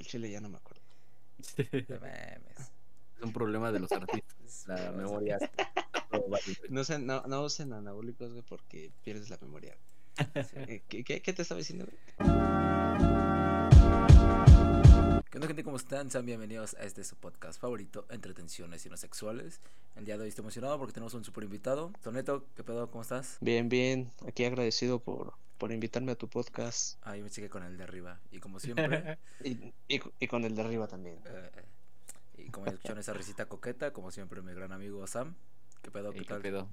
El chile ya no me acuerdo. Es un problema de los artistas. la memoria. no, usen, no, no usen anabólicos, güey, porque pierdes la memoria. ¿Qué, qué, qué te estaba diciendo, güey? ¿Qué onda gente? ¿Cómo están? Sean bienvenidos a este su podcast favorito, Entretenciones y no sexuales. El día de hoy estoy emocionado porque tenemos un super invitado. Toneto, ¿qué pedo? ¿Cómo estás? Bien, bien. Aquí agradecido por, por invitarme a tu podcast. Ah, yo me chequé con el de arriba. Y como siempre... y, y, con el de arriba también. Eh, eh, y como escucharon esa risita coqueta, como siempre mi gran amigo Sam. ¿Qué pedo? ¿Qué tal? ¿Qué pedo?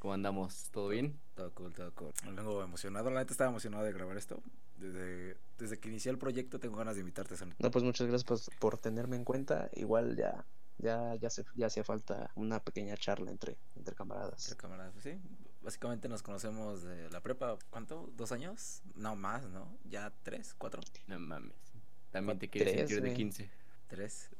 ¿Cómo andamos? ¿Todo bien? Todo cool, todo cool. Vengo emocionado, la neta estaba emocionado de grabar esto. Desde, desde que inicié el proyecto tengo ganas de invitarte, Son. No, pues muchas gracias por, tenerme en cuenta. Igual ya ya ya se, ya hacía falta una pequeña charla entre entre camaradas. Entre camaradas, pues sí. Básicamente nos conocemos de la prepa, ¿cuánto? ¿Dos años? No más, ¿no? ¿Ya tres? ¿Cuatro? No mames. También te quieres sentir de quince. Tres.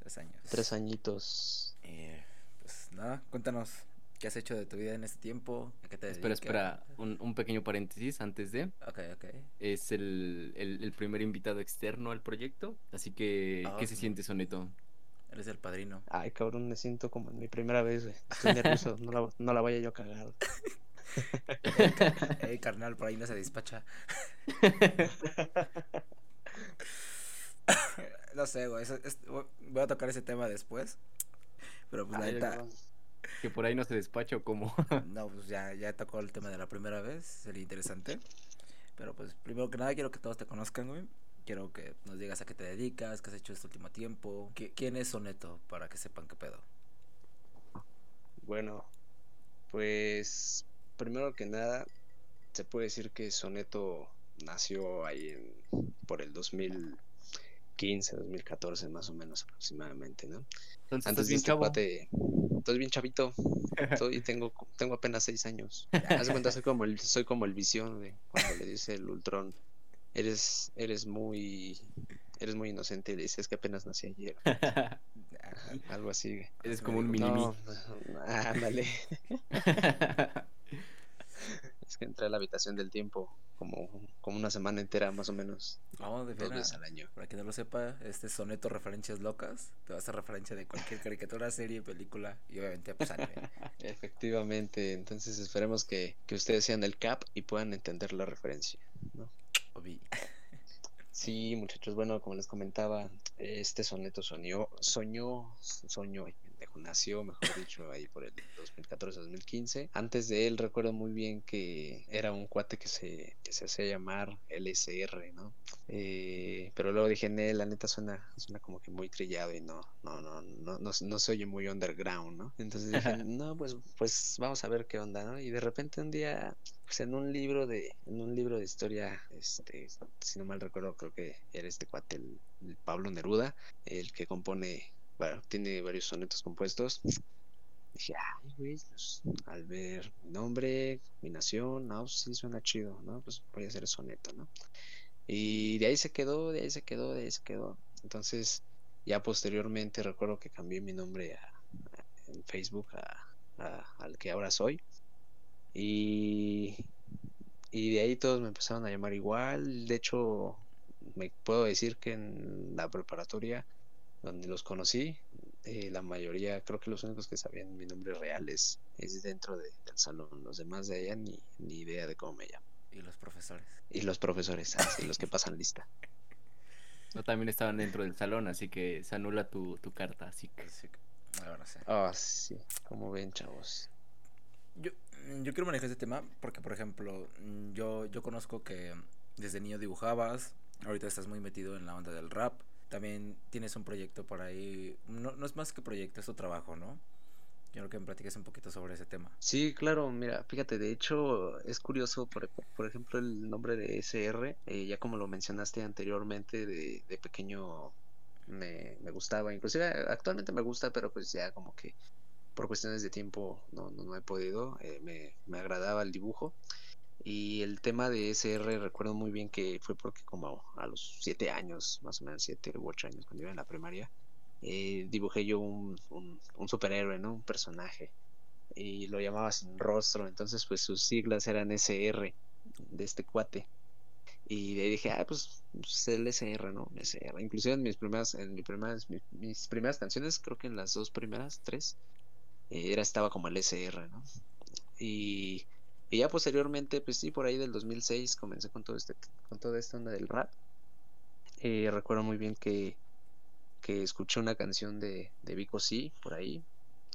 Tres años. Tres añitos. Eh, pues nada, cuéntanos ¿Qué has hecho de tu vida en este tiempo? qué te espera, espera, un, un, pequeño paréntesis antes de. Ok, ok. Es el, el, el primer invitado externo al proyecto, así que, ¿qué ah, se siente, Soneto? Eres el padrino. Ay, cabrón, me siento como en mi primera vez, güey. Estoy nervioso, no, la, no la vaya yo a cagar. Ey, carnal, por ahí no se despacha. no sé, güey. voy a tocar ese tema después. Pero pues la neta. Que por ahí no se despacha o cómo. no, pues ya, ya tocó el tema de la primera vez, sería interesante. Pero pues primero que nada quiero que todos te conozcan, güey. Quiero que nos digas a qué te dedicas, qué has hecho este último tiempo. ¿Quién es Soneto? Para que sepan qué pedo. Bueno, pues primero que nada, se puede decir que Soneto nació ahí en, por el 2015, 2014 más o menos aproximadamente, ¿no? Entonces, Antes bien este estoy bien chavito. y tengo, tengo apenas seis años. Haz cuenta, soy como el, soy como el visión de cuando le dice el Ultron. Eres, eres muy, eres muy inocente y le dices que apenas nací ayer. Algo así. Eres como un mini no, ándale. es que entré a la habitación del tiempo como, como una semana entera más o menos. Vamos de dos veces al año. Para quien no lo sepa, este soneto referencias locas te va a hacer referencia de cualquier caricatura, serie, película y obviamente pues anime. Efectivamente, entonces esperemos que, que, ustedes sean el cap y puedan entender la referencia, ¿no? Sí, muchachos, bueno, como les comentaba, este soneto soñó, soñó, soñó, nació, mejor dicho, ahí por el 2014-2015. Antes de él recuerdo muy bien que era un cuate que se, que se hacía llamar LSR, ¿no? Eh, pero luego dije, él la neta suena, suena como que muy trillado y no, no, no, no, no, no se oye muy underground, ¿no? Entonces dije, no, pues, pues vamos a ver qué onda, ¿no? Y de repente un día, pues en un libro de, en un libro de historia, este, si no mal recuerdo, creo que era este cuate, el Pablo Neruda, el que compone bueno, tiene varios sonetos compuestos. Dije, ay, güey, pues, al ver mi nombre, mi nación, no, pues, sí suena chido, ¿no? Pues voy a hacer el soneto, ¿no? Y de ahí se quedó, de ahí se quedó, de ahí se quedó. Entonces, ya posteriormente recuerdo que cambié mi nombre en Facebook al que ahora soy. Y, y de ahí todos me empezaron a llamar igual. De hecho, me puedo decir que en la preparatoria donde los conocí, eh, la mayoría, creo que los únicos que sabían mi nombre real es, dentro del salón. Los demás de allá ni, ni idea de cómo me llamo. Y los profesores. Y los profesores, así, los que pasan lista. No, también estaban dentro del salón, así que se anula tu, carta, así que... Sí, ahora sí. Ah, sí, como ven, chavos. Yo, yo quiero manejar este tema porque, por ejemplo, yo, yo conozco que desde niño dibujabas, ahorita estás muy metido en la onda del rap también tienes un proyecto por ahí. No, no es más que proyecto, es tu trabajo, ¿no? Quiero que me platiques un poquito sobre ese tema. Sí, claro, mira, fíjate, de hecho es curioso, por, por ejemplo, el nombre de SR, eh, ya como lo mencionaste anteriormente, de, de pequeño me, me, gustaba, inclusive actualmente me gusta, pero pues ya como que por cuestiones de tiempo no, no, he podido, eh, me, me agradaba el dibujo. Y el tema de SR recuerdo muy bien que fue porque como a los 7 años, más o menos 7 u 8 años, cuando iba en la primaria, eh, dibujé yo un, un, superhéroe, ¿no? Un personaje. Y lo llamaba sin rostro, entonces pues sus siglas eran SR de este cuate. Y de dije, ah, pues, pues el SR, ¿no? SR. Inclusive en mis primeras, en mis primeras, mis, primeras canciones, creo que en las dos primeras, tres, eh, era, estaba como el SR, ¿no? Y, y, ya posteriormente, pues sí, por ahí del 2006 comencé con todo este, con toda esta onda del rap. Eh, recuerdo muy bien que, que escuché una canción de, de Vico C por ahí,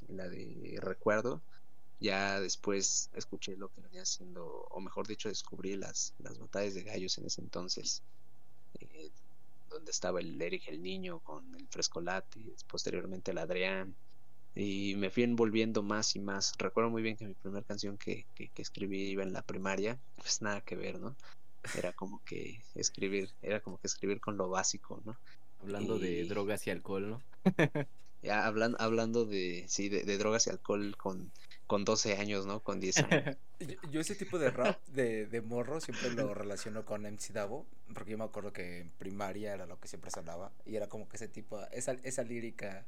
la de Recuerdo, ya después escuché lo que venía haciendo, o mejor dicho, descubrí las, las batallas de gallos en ese entonces, eh, donde estaba el Eric el Niño con el Frescolate, posteriormente el Adrián, y me fui envolviendo más y más. Recuerdo muy bien que mi primera canción que, que, escribí iba en la primaria, pues nada que ver, ¿no? Era como que escribir, era como que escribir con lo básico, ¿no? Hablando de drogas y alcohol, ¿no? ya hablando, hablando de, sí, de, de drogas y alcohol con con 12 años, ¿no? Con 10 años. yo, ese tipo de rap de, de morro siempre lo relaciono con MC Davo, porque yo me acuerdo que en primaria era lo que siempre sonaba y era como que ese tipo, esa, esa lírica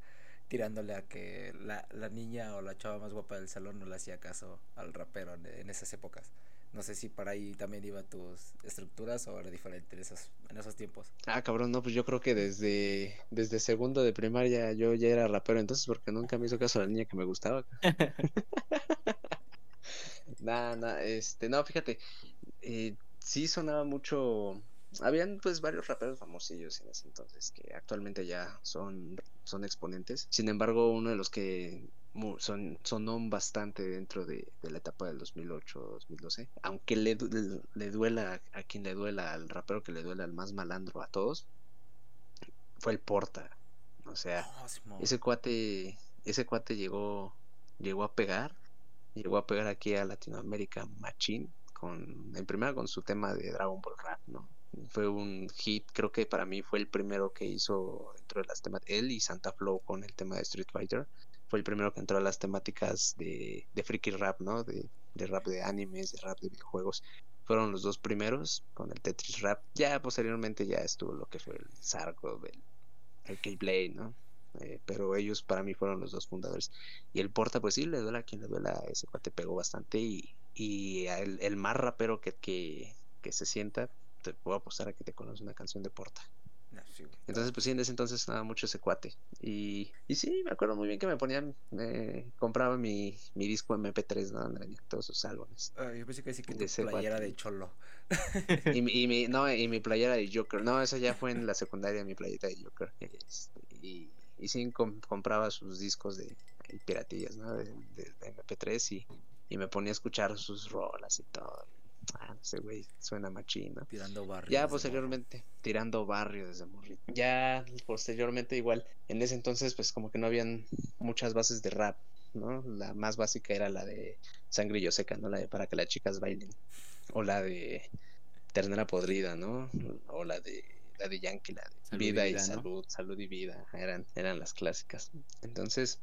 tirándole a que la, la niña o la chava más guapa del salón no le hacía caso al rapero en esas épocas. No sé si para ahí también iba tus estructuras o era diferente en esos, en esos tiempos. Ah, cabrón, no, pues yo creo que desde, desde segundo de primaria yo ya era rapero entonces porque nunca me hizo caso a la niña que me gustaba. Nada, nada, este, no, fíjate, eh, sí sonaba mucho, habían pues varios raperos famosillos en ese entonces que actualmente ya son, son exponentes. Sin embargo, uno de los que son, sonó bastante dentro de, la etapa del 2008-2012. Aunque le, le, duela a quien le duela, al rapero que le duela al más malandro a todos, fue el Porta. O sea, ah, ese cuate, ese cuate llegó, llegó a pegar, llegó a pegar aquí a Latinoamérica Machín, con, en primera con su tema de Dragon Ball Rap, ¿no? Fue un hit, creo que para mí fue el primero que hizo dentro de las temas, él y Santa Flow con el tema de Street Fighter fue el primero que entró a las temáticas de, de freaky rap, ¿no? De, rap de animes, de rap de videojuegos. Fueron los dos primeros con el Tetris Rap. Ya posteriormente ya estuvo lo que fue el Sargo, el, el Keyblade, ¿no? Eh, pero ellos para mí fueron los dos fundadores. Y el Porta, pues sí, le duele a quien le duele, ese cuate pegó bastante. Y, y el, el, más rapero que, que, que se sienta, te puedo apostar a que te conoce una canción de Porta. Entonces, pues sí, en ese entonces estaba mucho ese cuate. Y, y sí, me acuerdo muy bien que me ponían, me compraba mi, mi disco MP3, ¿no? Donde todos sus álbumes. Ah, yo pensé que sí que de playera de cholo. y, mi, no, y mi playera de Joker. No, eso ya fue en la secundaria, mi playera de Joker. Este, y, y sí, compraba sus discos de, piratillas, ¿no? De, de, de MP3 y, y me ponía a escuchar sus rolas y todo. Ah, ese güey suena machino. Tirando barrio. Ya posteriormente, tirando barrio desde morrito. Ya posteriormente, igual, en ese entonces, pues como que no habían muchas bases de rap, ¿no? La más básica era la de sangrillo seca, ¿no? La de para que las chicas bailen. O la de ternera podrida, ¿no? O la de la de Yankee, la de vida, y, salud, salud y vida. Eran, eran las clásicas. Entonces,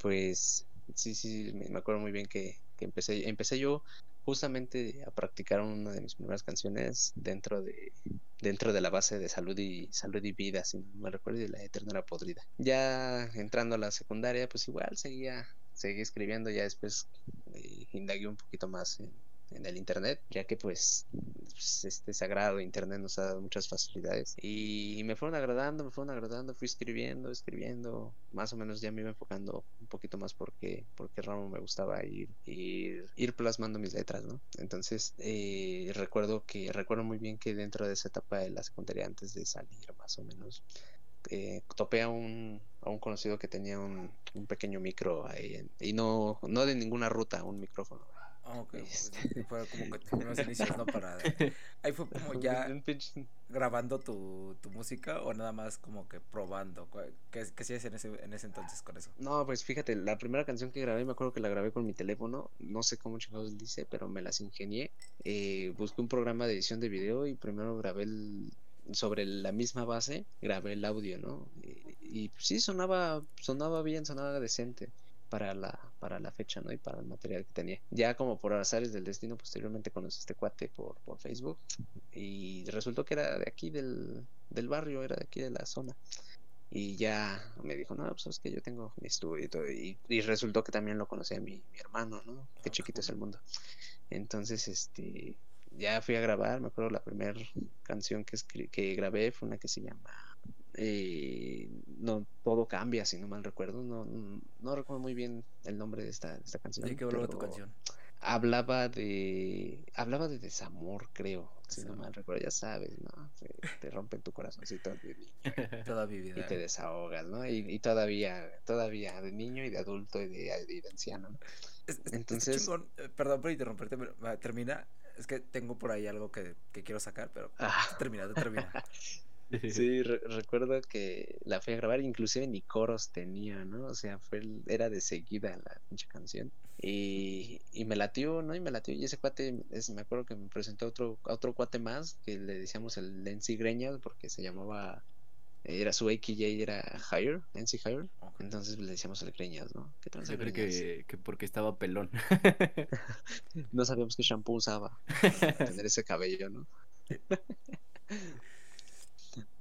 pues sí, sí, me acuerdo muy bien que, que empecé, empecé yo justamente a practicar una de mis primeras canciones dentro de dentro de la base de salud y salud y vida, si no me recuerdo, de la eterna podrida. Ya entrando a la secundaria, pues igual seguía seguí escribiendo, ya después eh, indagué un poquito más en, en el internet, ya que pues, pues, este sagrado internet nos ha dado muchas facilidades. Y me fueron agradando, me fueron agradando, fui escribiendo, escribiendo, más o menos ya me iba enfocando un poquito más porque porque ramo me gustaba ir ir, ir plasmando mis letras, ¿no? Entonces eh, recuerdo que recuerdo muy bien que dentro de esa etapa de la secundaria antes de salir más o menos eh, topé a un, a un conocido que tenía un, un pequeño micro ahí y no, no de ninguna ruta, un micrófono ok, este. fue como que tus inicios, ¿no? Para... Ahí fue como ya grabando tu, tu música o nada más como que probando. ¿Qué, qué hacías en ese, en ese entonces con eso? No, pues fíjate, la primera canción que grabé, me acuerdo que la grabé con mi teléfono, no sé cómo chingados dice, pero me las ingenié. Eh, busqué un programa de edición de video y primero grabé el, sobre la misma base, grabé el audio, ¿no? Y, y sí, sonaba, sonaba bien, sonaba decente para la, para la fecha, ¿no? Y para el material que tenía. Ya como por azares del destino, posteriormente conocí este cuate por, por Facebook y resultó que era de aquí del, del barrio, era de aquí de la zona. Y ya me dijo, no, pues es que yo tengo mi estudio y todo. Y, resultó que también lo conocía mi, mi hermano, ¿no? Qué chiquito es el mundo. Entonces, este, ya fui a grabar, me acuerdo la primera canción que, que grabé fue una que se llama eh, no todo cambia, si no mal recuerdo. No, no, recuerdo muy bien el nombre de esta, esta canción. ¿De qué hablaba tu canción? Hablaba de. Hablaba de desamor, creo. Si no mal recuerdo, ya sabes, ¿no? te rompen tu corazoncito de niño. Toda mi vida. Y te desahogas, ¿no? Y, todavía, todavía de niño y de adulto y de, anciano, Entonces. Eh, perdón por interrumperte, pero termina. Es que tengo por ahí algo que, quiero sacar, pero ah. termina, termina. Sí, recuerdo que la fui a grabar, inclusive ni coros tenía, ¿no? O sea, fue era de seguida la pinche canción. Y, y me latió, ¿no? Y me latió. Y ese cuate, es, me acuerdo que me presentó otro, otro cuate más, que le decíamos el Nancy Greñas, porque se llamaba, era su XJ, era Higher, Nancy Higher. Entonces le decíamos el Greñas, ¿no? ¿Qué Yo creo que, que, porque estaba pelón. no sabíamos qué shampoo usaba para tener ese cabello, ¿no?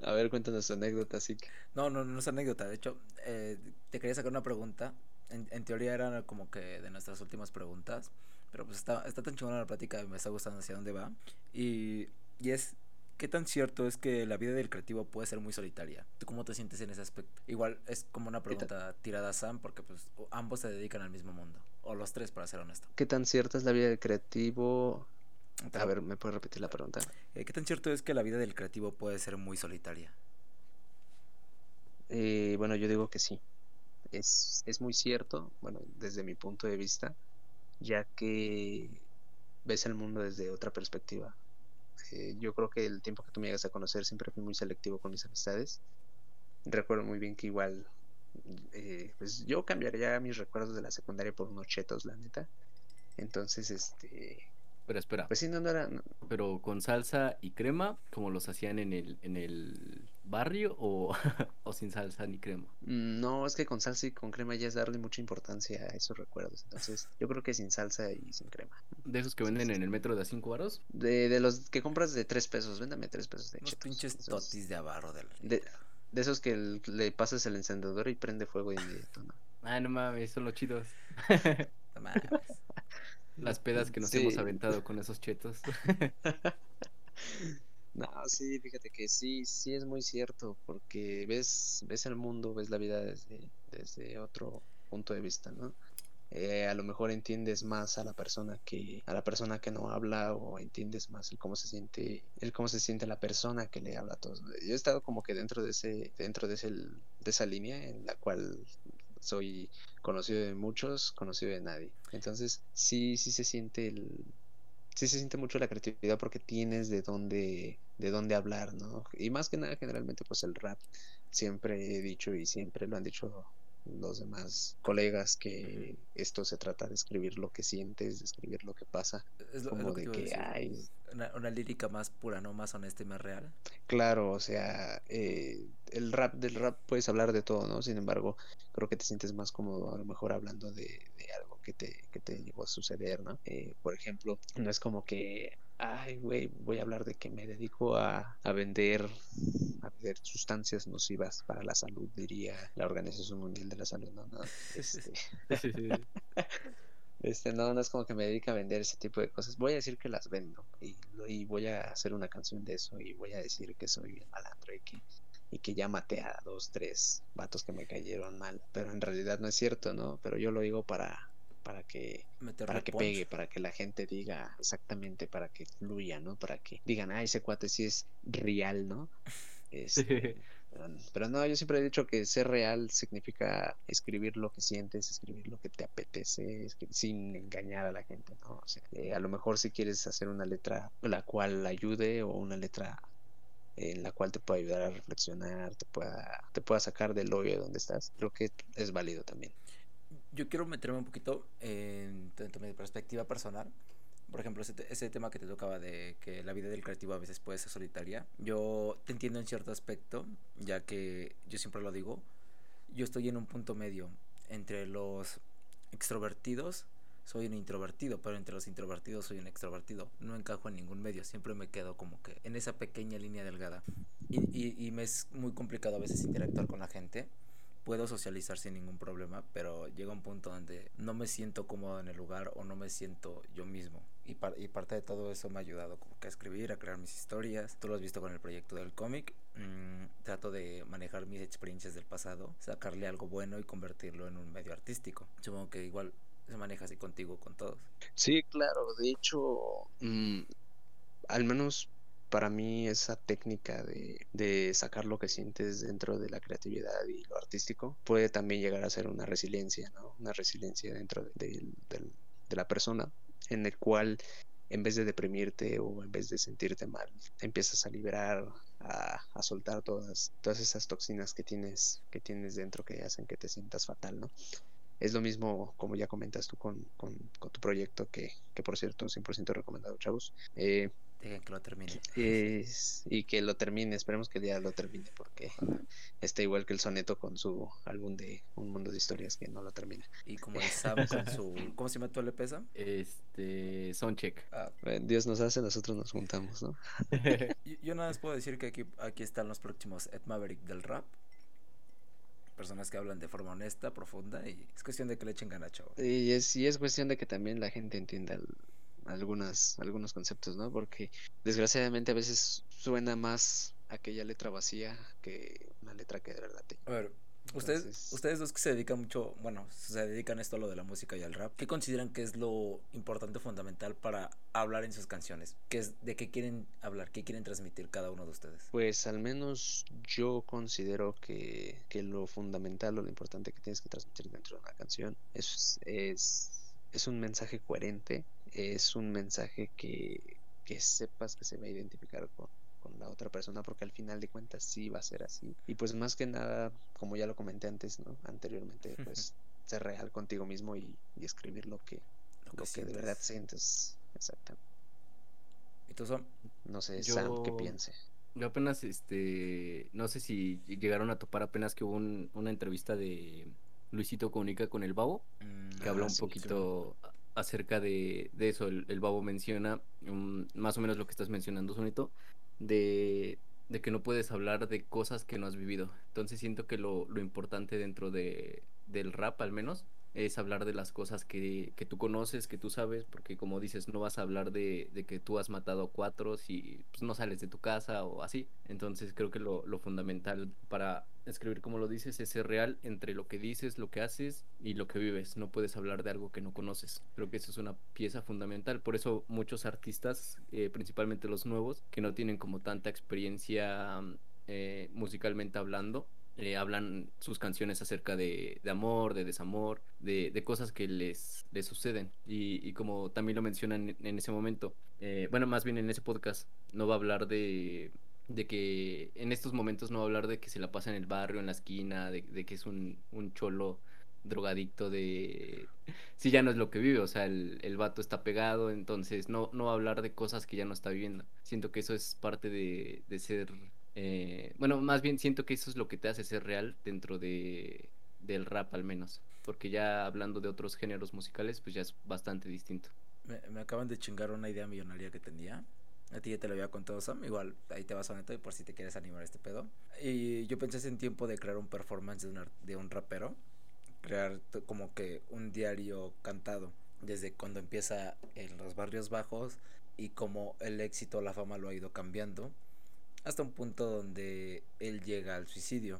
A ver, cuéntanos tu anécdota, sí. No, no, no es anécdota. De hecho, eh, te quería sacar una pregunta. En, en, teoría era como que de nuestras últimas preguntas. Pero pues está, está tan chingona la plática, me está gustando hacia dónde va. Y, y es, ¿qué tan cierto es que la vida del creativo puede ser muy solitaria? ¿Tú cómo te sientes en ese aspecto? Igual es como una pregunta tirada a Sam, porque pues ambos se dedican al mismo mundo. O los tres, para ser honesto. ¿Qué tan cierta es la vida del creativo a ver, ¿me puedes repetir la pregunta? Eh, ¿Qué tan cierto es que la vida del creativo puede ser muy solitaria? Eh, bueno, yo digo que sí. Es, es muy cierto, bueno, desde mi punto de vista, ya que ves el mundo desde otra perspectiva. Eh, yo creo que el tiempo que tú me llegas a conocer siempre fui muy selectivo con mis amistades. Recuerdo muy bien que igual, pues yo cambiaría mis recuerdos de la secundaria por unos chetos, la neta. Entonces, este, pero espera. Pues sí, no, no era. Pero con salsa y crema, como los hacían en el, en el barrio, o, o sin salsa ni crema. No, es que con salsa y con crema ya es darle mucha importancia a esos recuerdos. Entonces, yo creo que sin salsa y sin crema. ¿De esos que venden en el metro de a 5 varos? De, de los que compras de 3 pesos, véndame 3 pesos de Unos pinches totis de abarro del. De, de esos que le pasas el encendedor y prende fuego inmediato, ¿no? Ah, no mames, son los chidos. no mames. Las pedas que nos hemos aventado con esos chetos. no, sí, fíjate que sí, sí es muy cierto, porque ves, ves el mundo, ves la vida desde, desde otro punto de vista, ¿no? Eh, a lo mejor entiendes más a la persona que a la persona que no habla o entiendes más el cómo se siente el cómo se siente la persona que le habla a todos yo he estado como que dentro de ese dentro de ese de esa línea en la cual soy conocido de muchos, conocido de nadie. Entonces, sí, sí se siente el, sí se siente mucho la creatividad porque tienes de dónde, de dónde hablar, ¿no? Y más que nada, generalmente, pues el rap, siempre he dicho y siempre lo han dicho los demás colegas que esto se trata de escribir lo que sientes, de escribir lo que pasa. Es como de que hay una, lírica más pura, ¿no? Más honesta y más real. Claro, o sea, eh, el rap del rap puedes hablar de todo, ¿no? Sin embargo, creo que te sientes más cómodo a lo mejor hablando de, algo que te, que te llegó a suceder, ¿no? Eh, por ejemplo, no es como que ay, güey, voy a hablar de que me dedico a, a, vender a vender sustancias nocivas para la salud, diría la Organización Mundial de la Salud, no, no, este, este no, no es como que me dedique a vender ese tipo de cosas, voy a decir que las vendo y, y voy a hacer una canción de eso y voy a decir que soy bien malandro y que y que ya maté a dos, tres vatos que me cayeron mal, pero en realidad no es cierto, ¿no? Pero yo lo digo para para que para que pegue, para que la gente diga exactamente, para que fluya, ¿no? Para que digan, ah, ese cuate sí es real, ¿no? Este, pero, no, yo siempre he dicho que ser real significa escribir lo que sientes, escribir lo que te apetece, sin engañar a la gente, ¿no? O sea, eh, a lo mejor si quieres hacer una letra la cual ayude o una letra en la cual te pueda ayudar a reflexionar, te pueda, te pueda sacar del hoyo donde estás, creo que es válido también yo quiero meterme un poquito en, mi perspectiva personal. Por ejemplo, ese, tema que te tocaba de que la vida del creativo a veces puede ser solitaria. Yo te entiendo en cierto aspecto, ya que yo siempre lo digo. Yo estoy en un punto medio entre los extrovertidos. Soy un introvertido, pero entre los introvertidos soy un extrovertido. No encajo en ningún medio, siempre me quedo como que en esa pequeña línea delgada. Y me es muy complicado a veces interactuar con la gente puedo socializar sin ningún problema, pero llega un punto donde no me siento cómodo en el lugar o no me siento yo mismo. Y, y parte de todo eso me ha ayudado como que a escribir, a crear mis historias. Tú lo has visto con el proyecto del cómic. Mm, trato de manejar mis experiencias del pasado, sacarle algo bueno y convertirlo en un medio artístico. Supongo que igual se maneja así contigo, con todos. Sí, claro. De hecho, mm, al menos para mí esa técnica de, de, sacar lo que sientes dentro de la creatividad y lo artístico puede también llegar a ser una resiliencia, ¿no? Una resiliencia dentro de, de, de la persona en el cual en vez de deprimirte o en vez de sentirte mal, empiezas a liberar, a, a, soltar todas, todas esas toxinas que tienes, que tienes dentro que hacen que te sientas fatal, ¿no? Es lo mismo, como ya comentas tú, con, con, tu proyecto, que, que, por cierto, 100% recomendado, chavos. Eh, Dejen que lo termine. Es, y que lo termine, esperemos que el día lo termine, porque está igual que el soneto con su álbum de Un Mundo de Historias que no lo termina. Y como el Sam con su. ¿Cómo se llama tu LP, Sam? Este. Soundcheck. Ah. Dios nos hace, nosotros nos juntamos, ¿no? yo, yo, nada más puedo decir que aquí, aquí están los próximos Ed Maverick del rap. Personas que hablan de forma honesta, profunda, y es cuestión de que le echen ganas, chavo. Y es, y es cuestión de que también la gente entienda el, algunas, algunos conceptos, ¿no? Porque desgraciadamente a veces suena más aquella letra vacía que una letra que de verdad te... A ver, ustedes, Entonces... ustedes dos que se dedican mucho, bueno, se dedican esto a lo de la música y al rap, ¿qué consideran que es lo importante, fundamental para hablar en sus canciones? ¿Qué es, ¿De qué quieren hablar? ¿Qué quieren transmitir cada uno de ustedes? Pues al menos yo considero que, que lo fundamental o lo importante que tienes que transmitir dentro de una canción es, es, es un mensaje coherente es un mensaje que, que sepas que se va a identificar con, con, la otra persona porque al final de cuentas sí va a ser así. Y pues más que nada como ya lo comenté antes no anteriormente pues ser real contigo mismo y, y escribir lo que lo, lo que, de verdad sientes. Exactamente y tú son no sé yo... Sam qué piense yo apenas este no sé si llegaron a topar apenas que hubo un, una entrevista de Luisito Comunica con el Babo mm, que ah, habla un sí, poquito sí acerca de, de eso. El, el, babo menciona um, más o menos lo que estás mencionando, Sonito, de, de, que no puedes hablar de cosas que no has vivido. Entonces siento que lo, lo importante dentro de, del rap, al menos, es hablar de las cosas que, que, tú conoces, que tú sabes, porque como dices, no vas a hablar de, de que tú has matado a cuatro si pues, no sales de tu casa o así. Entonces creo que lo, lo, fundamental para escribir como lo dices es ser real entre lo que dices, lo que haces y lo que vives. No puedes hablar de algo que no conoces. Creo que eso es una pieza fundamental. Por eso muchos artistas, eh, principalmente los nuevos, que no tienen como tanta experiencia eh, musicalmente hablando, eh, hablan sus canciones acerca de, amor, de desamor, de, cosas que les, les suceden. Y, y, como también lo mencionan en, ese momento, eh, bueno, más bien en ese podcast, no va a hablar de, de que en estos momentos no va a hablar de que se la pasa en el barrio, en la esquina, de, de que es un, un cholo drogadicto de si ya no es lo que vive, o sea, el, el vato está pegado, entonces no, no va a hablar de cosas que ya no está viviendo. Siento que eso es parte de, de ser eh, bueno, más bien siento que eso es lo que te hace ser real dentro de del rap al menos, porque ya hablando de otros géneros musicales, pues ya es bastante distinto. Me, me acaban de chingar una idea millonaria que tenía. A ti ya te lo había contado Sam, igual ahí te vas a neto y por si te quieres animar este pedo. Y yo pensé en tiempo de crear un performance de un, de un rapero, crear como que un diario cantado, desde cuando empieza en los barrios bajos y como el éxito, la fama lo ha ido cambiando hasta un punto donde él llega al suicidio.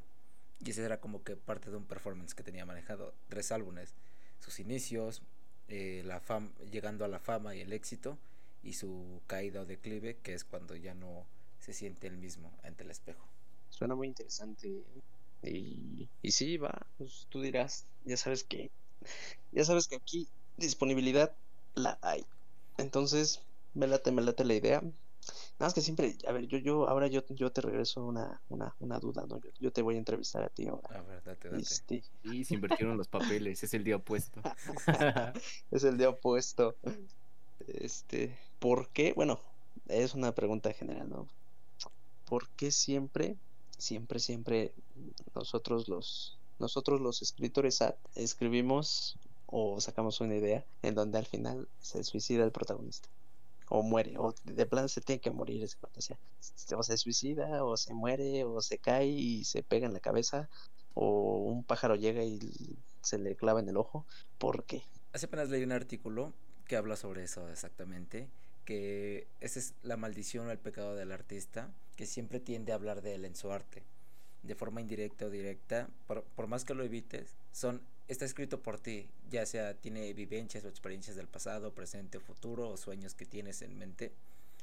Y ese era como que parte de un performance que tenía manejado. Tres álbumes. Sus inicios, eh, la fama, llegando a la fama y el éxito, y su caída o declive, que es cuando ya no se siente el mismo ante el espejo. Suena muy interesante. Y, y sí, va, pues tú dirás, ya sabes que, ya sabes que aquí disponibilidad la hay. Entonces, me late, me late la idea. Nada más que siempre, a ver, yo, yo, ahora yo, yo te regreso una, una, una duda, ¿no? Yo, yo, te voy a entrevistar a ti ahora. A ver, date, date. Este... Y se invirtieron los papeles, es el día opuesto. es el día opuesto. Este, ¿por qué? Bueno, es una pregunta general, ¿no? ¿Por qué siempre, siempre, siempre nosotros los, nosotros los escritores escribimos o sacamos una idea en donde al final se suicida el protagonista? O muere, o de plano se tiene que morir, o sea, o se suicida, o se muere, o se cae y se pega en la cabeza, o un pájaro llega y se le clava en el ojo, ¿por qué? Hace apenas leí un artículo que habla sobre eso exactamente, que esa es la maldición o el pecado del artista, que siempre tiende a hablar de él en su arte, de forma indirecta o directa, por, por más que lo evites, son está escrito por ti, ya sea tiene vivencias o experiencias del pasado, presente futuro, o sueños que tienes en mente,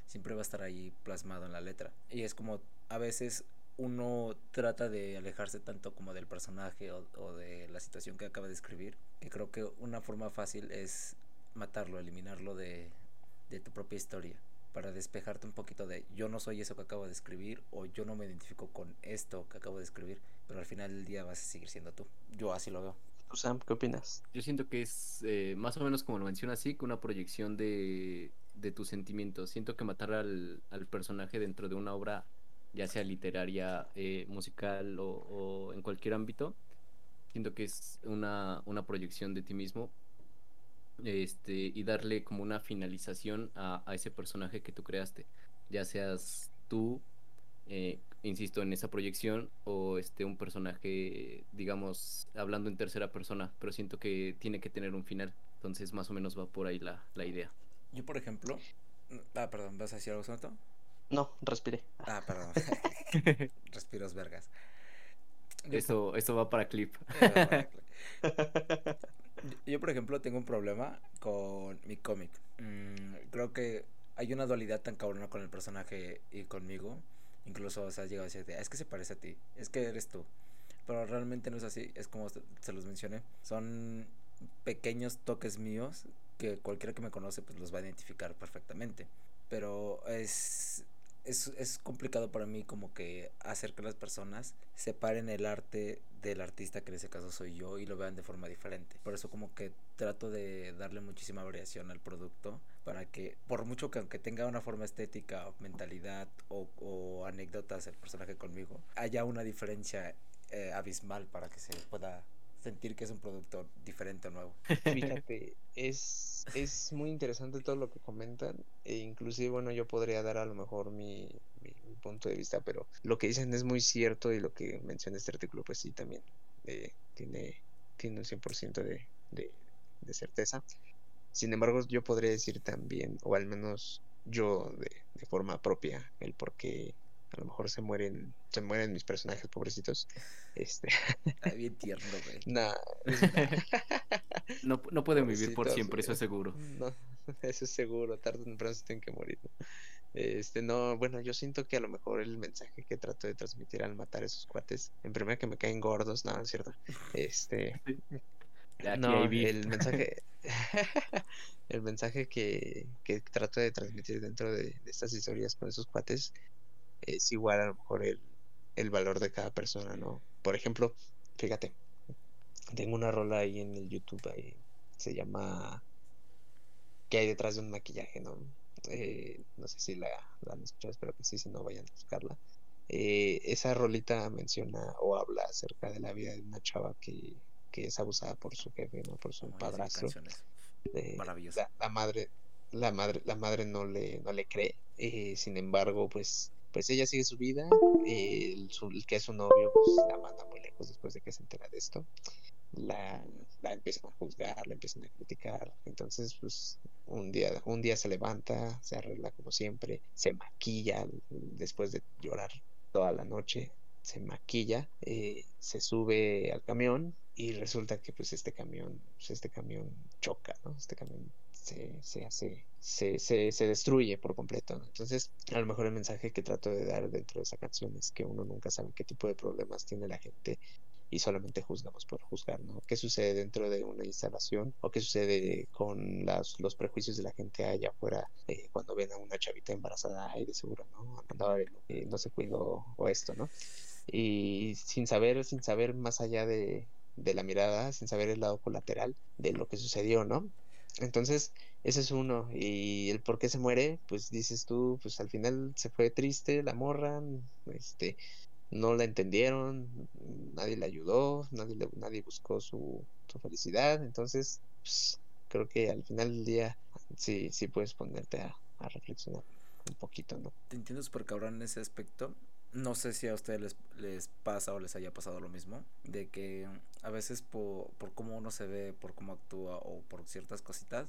siempre va a estar ahí plasmado en la letra. Y es como a veces uno trata de alejarse tanto como del personaje o, o de la situación que acaba de escribir, que creo que una forma fácil es matarlo, eliminarlo de, de tu propia historia para despejarte un poquito de yo no soy eso que acabo de escribir o yo no me identifico con esto que acabo de escribir, pero al final del día vas a seguir siendo tú. Yo así lo veo. Sam, ¿qué opinas? Yo siento que es eh, más o menos como lo menciona así, una proyección de, de tus sentimientos. Siento que matar al, al, personaje dentro de una obra, ya sea literaria, eh, musical o, o, en cualquier ámbito, siento que es una, una proyección de ti mismo este, y darle como una finalización a, a ese personaje que tú creaste, ya seas tú eh, insisto, en esa proyección o este un personaje, digamos, hablando en tercera persona, pero siento que tiene que tener un final. Entonces, más o menos va por ahí la, la idea. Yo, por ejemplo, ah, perdón, ¿vas a decir algo, Soto? No, respiré. Ah, perdón. Respiros vergas. Eso, eso va para clip. Yo, por ejemplo, tengo un problema con mi cómic. Mm, creo que hay una dualidad tan cabrona con el personaje y conmigo Incluso, o sea, llegado a decir, es que se parece a ti, es que eres tú. Pero realmente no es así, es como se los mencioné. Son pequeños toques míos que cualquiera que me conoce pues los va a identificar perfectamente. Pero es, es, es complicado para mí como que hacer que las personas separen el arte del artista, que en ese caso soy yo, y lo vean de forma diferente. Por eso como que trato de darle muchísima variación al producto para que, por mucho que aunque tenga una forma estética, mentalidad o, o anécdotas el personaje conmigo, haya una diferencia eh, abismal para que se pueda sentir que es un producto diferente o nuevo. Fíjate, es, es muy interesante todo lo que comentan e inclusive, bueno, yo podría dar a lo mejor mi, mi, mi punto de vista, pero lo que dicen es muy cierto y lo que menciona este artículo, pues sí, también eh, tiene, tiene un 100% de, de, de certeza. Sin embargo, yo podría decir también, o al menos yo de, de forma propia, el por qué a lo mejor se mueren, se mueren mis personajes pobrecitos. Este. Está bien tierno, güey. Nah, no, no pueden vivir por siempre, eso es seguro. No, eso es seguro, tarde o temprano se tienen que morir. ¿no? Este, no, bueno, yo siento que a lo mejor el mensaje que trato de transmitir al matar a esos cuates, en primer que me caen gordos, no, es cierto. Este. No, el mensaje. el mensaje que, que trato de transmitir dentro de, de estas historias con esos cuates es igual a lo mejor el, el valor de cada persona, ¿no? Por ejemplo, fíjate, tengo una rola ahí en el YouTube, ahí, se llama ¿Qué hay detrás de un maquillaje, no? Eh, no sé si la, la, han escuchado, espero que sí, si no vayan a buscarla. Eh, esa rolita menciona o habla acerca de la vida de una chava que, que es abusada por su jefe, ¿no? Por su oh, padrastro. Eh. La, la, madre, la madre, la madre no le, no le cree. Eh, sin embargo, pues pues ella sigue su vida, el, que es su novio pues la manda muy lejos después de que se entera de esto, la, la empiezan a juzgar, la empiezan a criticar, entonces pues un día, un día se levanta, se arregla como siempre, se maquilla después de llorar toda la noche, se maquilla, eh, se sube al camión y resulta que pues este camión, pues este camión choca, ¿no? Este camión se, se hace, se, se, se, destruye por completo. Entonces, a lo mejor el mensaje que trato de dar dentro de esa canción es que uno nunca sabe qué tipo de problemas tiene la gente y solamente juzgamos por juzgar, ¿no? ¿Qué sucede dentro de una instalación o qué sucede con las, los prejuicios de la gente allá afuera eh, cuando ven a una chavita embarazada y de seguro, ¿no? Andaba eh, no se cuidó o esto, ¿no? Y sin saber, sin saber más allá de, de la mirada, sin saber el lado colateral de lo que sucedió, ¿no? Entonces, ese es uno. Y el por qué se muere, pues dices tú, pues al final se fue triste la morra, este, no la entendieron, nadie la ayudó, nadie, nadie buscó su, su, felicidad. Entonces, pues, creo que al final del día sí, sí puedes ponerte a, a reflexionar un poquito, ¿no? Te entiendo súper cabrón en ese aspecto. No sé si a ustedes les, les pasa o les haya pasado lo mismo, de que a veces por, por cómo uno se ve, por cómo actúa o por ciertas cositas,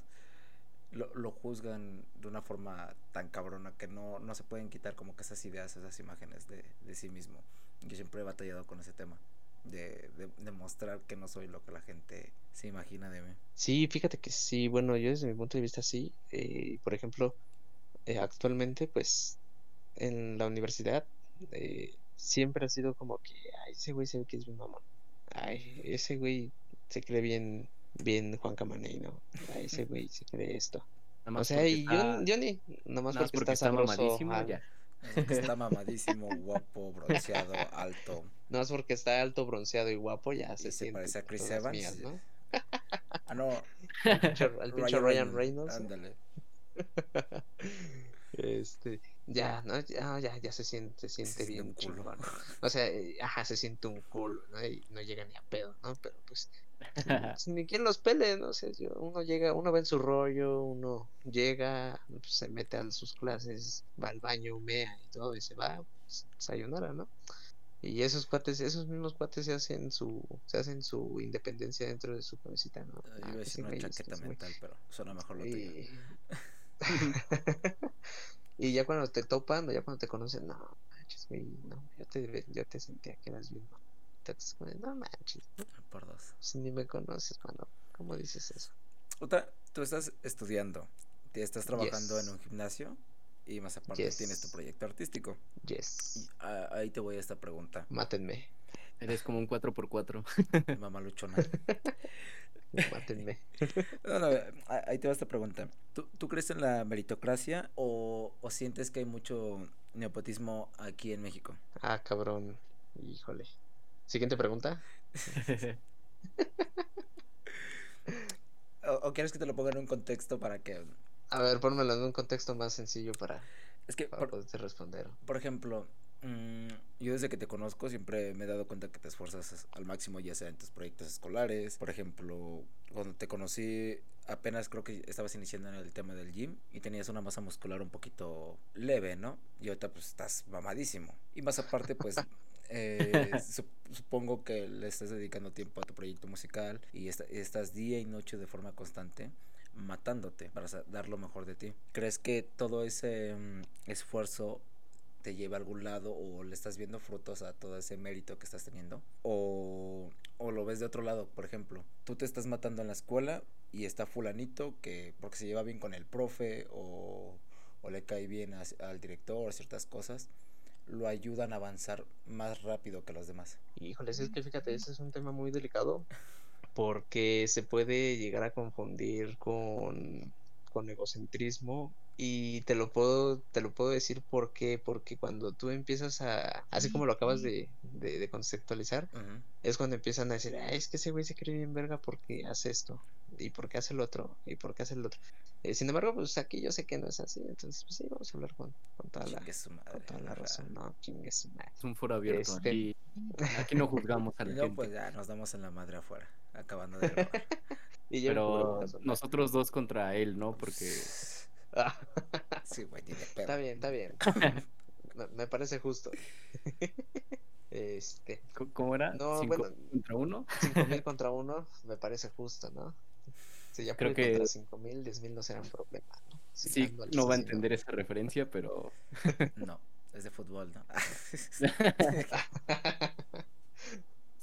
lo, lo juzgan de una forma tan cabrona que no, no se pueden quitar como que esas ideas, esas imágenes de, de sí mismo. Yo siempre he batallado con ese tema. De, de, de, mostrar que no soy lo que la gente se imagina de mí. Sí, fíjate que sí, bueno, yo desde mi punto de vista sí. Eh, por ejemplo, eh, actualmente, pues, en la universidad, eh, siempre ha sido como que, ay, ese güey se ve que es un mamón. Ay, ese güey se cree bien, bien Juan Camaney, ¿no? Ay, ese güey se cree esto. o sea, y está... yo, yo, ni, nomás porque, porque, está, está mamadísimo, ya. Está mamadísimo, guapo, bronceado, alto. No es porque está alto, bronceado y guapo, ya se, se parece a Chris Evans. Mías, ¿no? ah, no. El pinche, el pinche Ryan, Ryan Reynolds. Ándale. Este, ya, ¿no? Ya, ya, ya se siente, se siente Se bien siente culo. chingón. O sea, eh, ajá, se siente un culo, ¿no? Y no llega ni a pedo, ¿no? Pero pues, pues, ni quien los pele, ¿no? O sea, yo- uno llega, uno va en su rollo, uno llega, pues, se mete a sus clases, va al baño, mea y todo, y se va, pues, sayonara, ¿no? Y esos cuates, esos mismos cuates se hacen su, se hacen su independencia dentro de su cabecita, ¿no? Yo Ah, iba a ese decir una chaqueta es muy- mental, pero suena mejor lo y... y ya cuando te topan, ya cuando te conocen, no manches, güey, no, yo te, yo te sentía que eras bien, ¿no? Entonces, no manches, ¿no? Por dos. si ni me conoces, mano, ¿cómo dices eso? Otra, tú estás estudiando, te estás trabajando Yes. en un gimnasio y más aparte Yes. tienes tu proyecto artístico. Y Yes, ah, ahí te voy a esta pregunta, mátenme, Eres como un 4x4. mamá luchona. mátenme. No, no, ah, ahí te va esta pregunta. ¿Tú, tú crees en la meritocracia o, o sientes que hay mucho nepotismo aquí en México? Ah, cabrón, híjole. Siguiente pregunta. ¿O, o quieres que te lo ponga en un contexto para que... A ver, pónmelo en un contexto más sencillo para, Es que, para por, poderte responder. por ejemplo, mm, yo desde que te conozco siempre me he dado cuenta que te esfuerzas al máximo, ya sea en tus proyectos escolares. Por ejemplo, cuando te conocí, apenas creo que estabas iniciando en el tema del gym y tenías una masa muscular un poquito leve, ¿no? Y ahorita pues estás mamadísimo. Y más aparte, pues... eh, sup- supongo que le estás dedicando tiempo a tu proyecto musical y esta- estás día y noche de forma constante matándote para dar lo mejor de ti. ¿Crees que todo ese mm, esfuerzo te lleva a algún lado o le estás viendo frutos a todo ese mérito que estás teniendo? O, o lo ves de otro lado, por ejemplo, tú te estás matando en la escuela y está fulanito que porque se lleva bien con el profe o, o le cae bien a- al director, ciertas cosas, lo ayudan a avanzar más rápido que los demás. Híjole, es que fíjate, ese es un tema muy delicado porque se puede llegar a confundir con, con egocentrismo y te lo puedo, te lo puedo decir por qué, porque cuando tú empiezas a, así como lo acabas de, de, de conceptualizar, es cuando empiezan a decir, "Ay, es que ese güey se cree bien verga porque hace esto, y porque hace el otro, y porque hace el otro. Eh, sin embargo, pues aquí yo sé que no es así, entonces pues sí, vamos a hablar con, con toda la, Chingue su madre, con toda la razón, no, chingue su madre. Es un foro abierto. Este- Aquí, aquí no juzgamos a la no, gente. pues ya nos damos en la madre afuera, acabando de grabar. Y yo pero nosotros dos contra él, ¿no? Porque Ah, Sí, güey, tiene pedo. está bien, está bien. Me, me parece justo. Este, ¿cómo- ¿cómo era? No, ¿Cinco bueno. contra uno? 5000 contra uno me parece justo, ¿no? Si ya Creo que- contra 5000, 10000 no serán problema, ¿no? Sí, no va a entender esa referencia, pero No, es de fútbol, ¿no?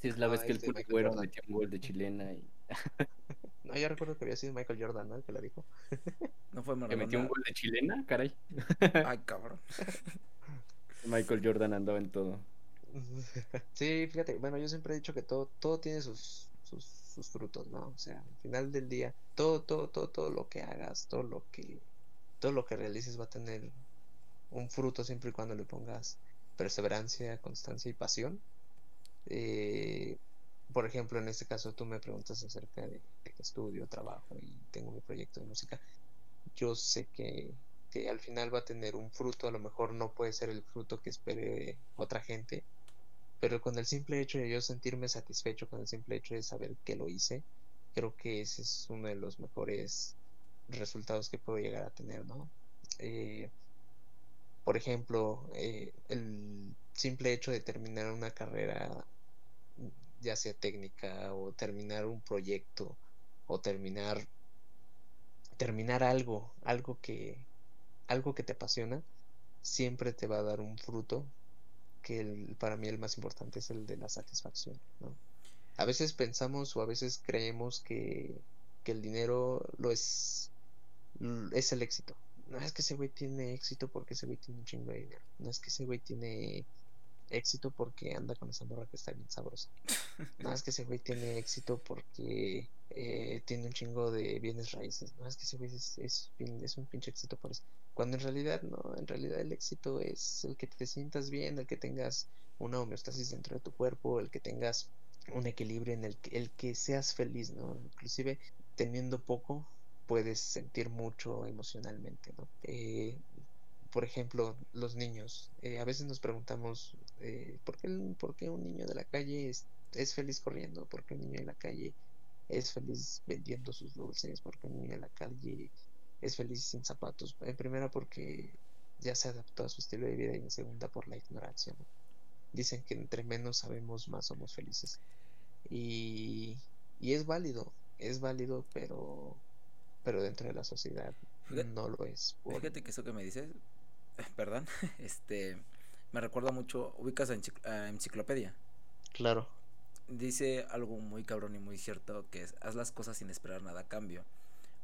Sí es la No, vez que el este Agüero Jordan. metió un gol de chilena y No, yo recuerdo que había sido Michael Jordan, ¿no? El que la dijo. No fue que Maradona. metió un gol de chilena, caray. Ay, cabrón. Michael Jordan andaba en todo. Sí, fíjate, bueno, yo siempre he dicho que todo, todo tiene sus, sus, sus frutos, ¿no? O sea, al final del día, todo, todo, todo, todo lo que hagas, todo lo que, todo lo que realices va a tener un fruto siempre y cuando le pongas perseverancia, constancia y pasión. Eh, por ejemplo, en este caso tú me preguntas acerca de, de estudio, trabajo y tengo mi proyecto de música. Yo sé que, que al final va a tener un fruto, a lo mejor no puede ser el fruto que espere otra gente, pero con el simple hecho de yo sentirme satisfecho, con el simple hecho de saber que lo hice, creo que ese es uno de los mejores resultados que puedo llegar a tener, ¿no? Eh, por ejemplo, eh, el simple hecho de terminar una carrera, ya sea técnica, o terminar un proyecto, o terminar, terminar algo, algo que, algo que te apasiona, siempre te va a dar un fruto que el, para mí el más importante es el de la satisfacción. A veces pensamos o a veces creemos que, que el dinero lo es, es el éxito. No es que ese güey tiene éxito porque ese güey tiene un chingo de dinero. No es que ese güey tiene éxito porque anda con esa morra que está bien sabrosa. No es que ese güey tiene éxito porque eh, tiene un chingo de bienes raíces. No es que ese güey es, es, es, un pinche éxito por eso. Cuando en realidad no, en realidad el éxito es el que te sientas bien, el que tengas una homeostasis dentro de tu cuerpo, el que tengas un equilibrio en el que, el que seas feliz, ¿no? Inclusive teniendo poco puedes sentir mucho emocionalmente, ¿no? Eh, por ejemplo, los niños. Eh, a veces nos preguntamos, eh, ¿por, qué, ¿por, qué, un niño de la calle es, es, feliz corriendo? ¿Por qué un niño de la calle es feliz vendiendo sus dulces? ¿Por qué un niño de la calle es feliz sin zapatos? En primera porque ya se adaptó a su estilo de vida y en segunda por la ignorancia. Dicen que entre menos sabemos más somos felices. Y, y es válido, es válido, pero, pero dentro de la sociedad no lo es. Fíjate que eso que me dices, perdón, este, me recuerda mucho, ubicas a, Enciclopedia. Claro. Dice algo muy cabrón y muy cierto, que es, haz las cosas sin esperar nada a cambio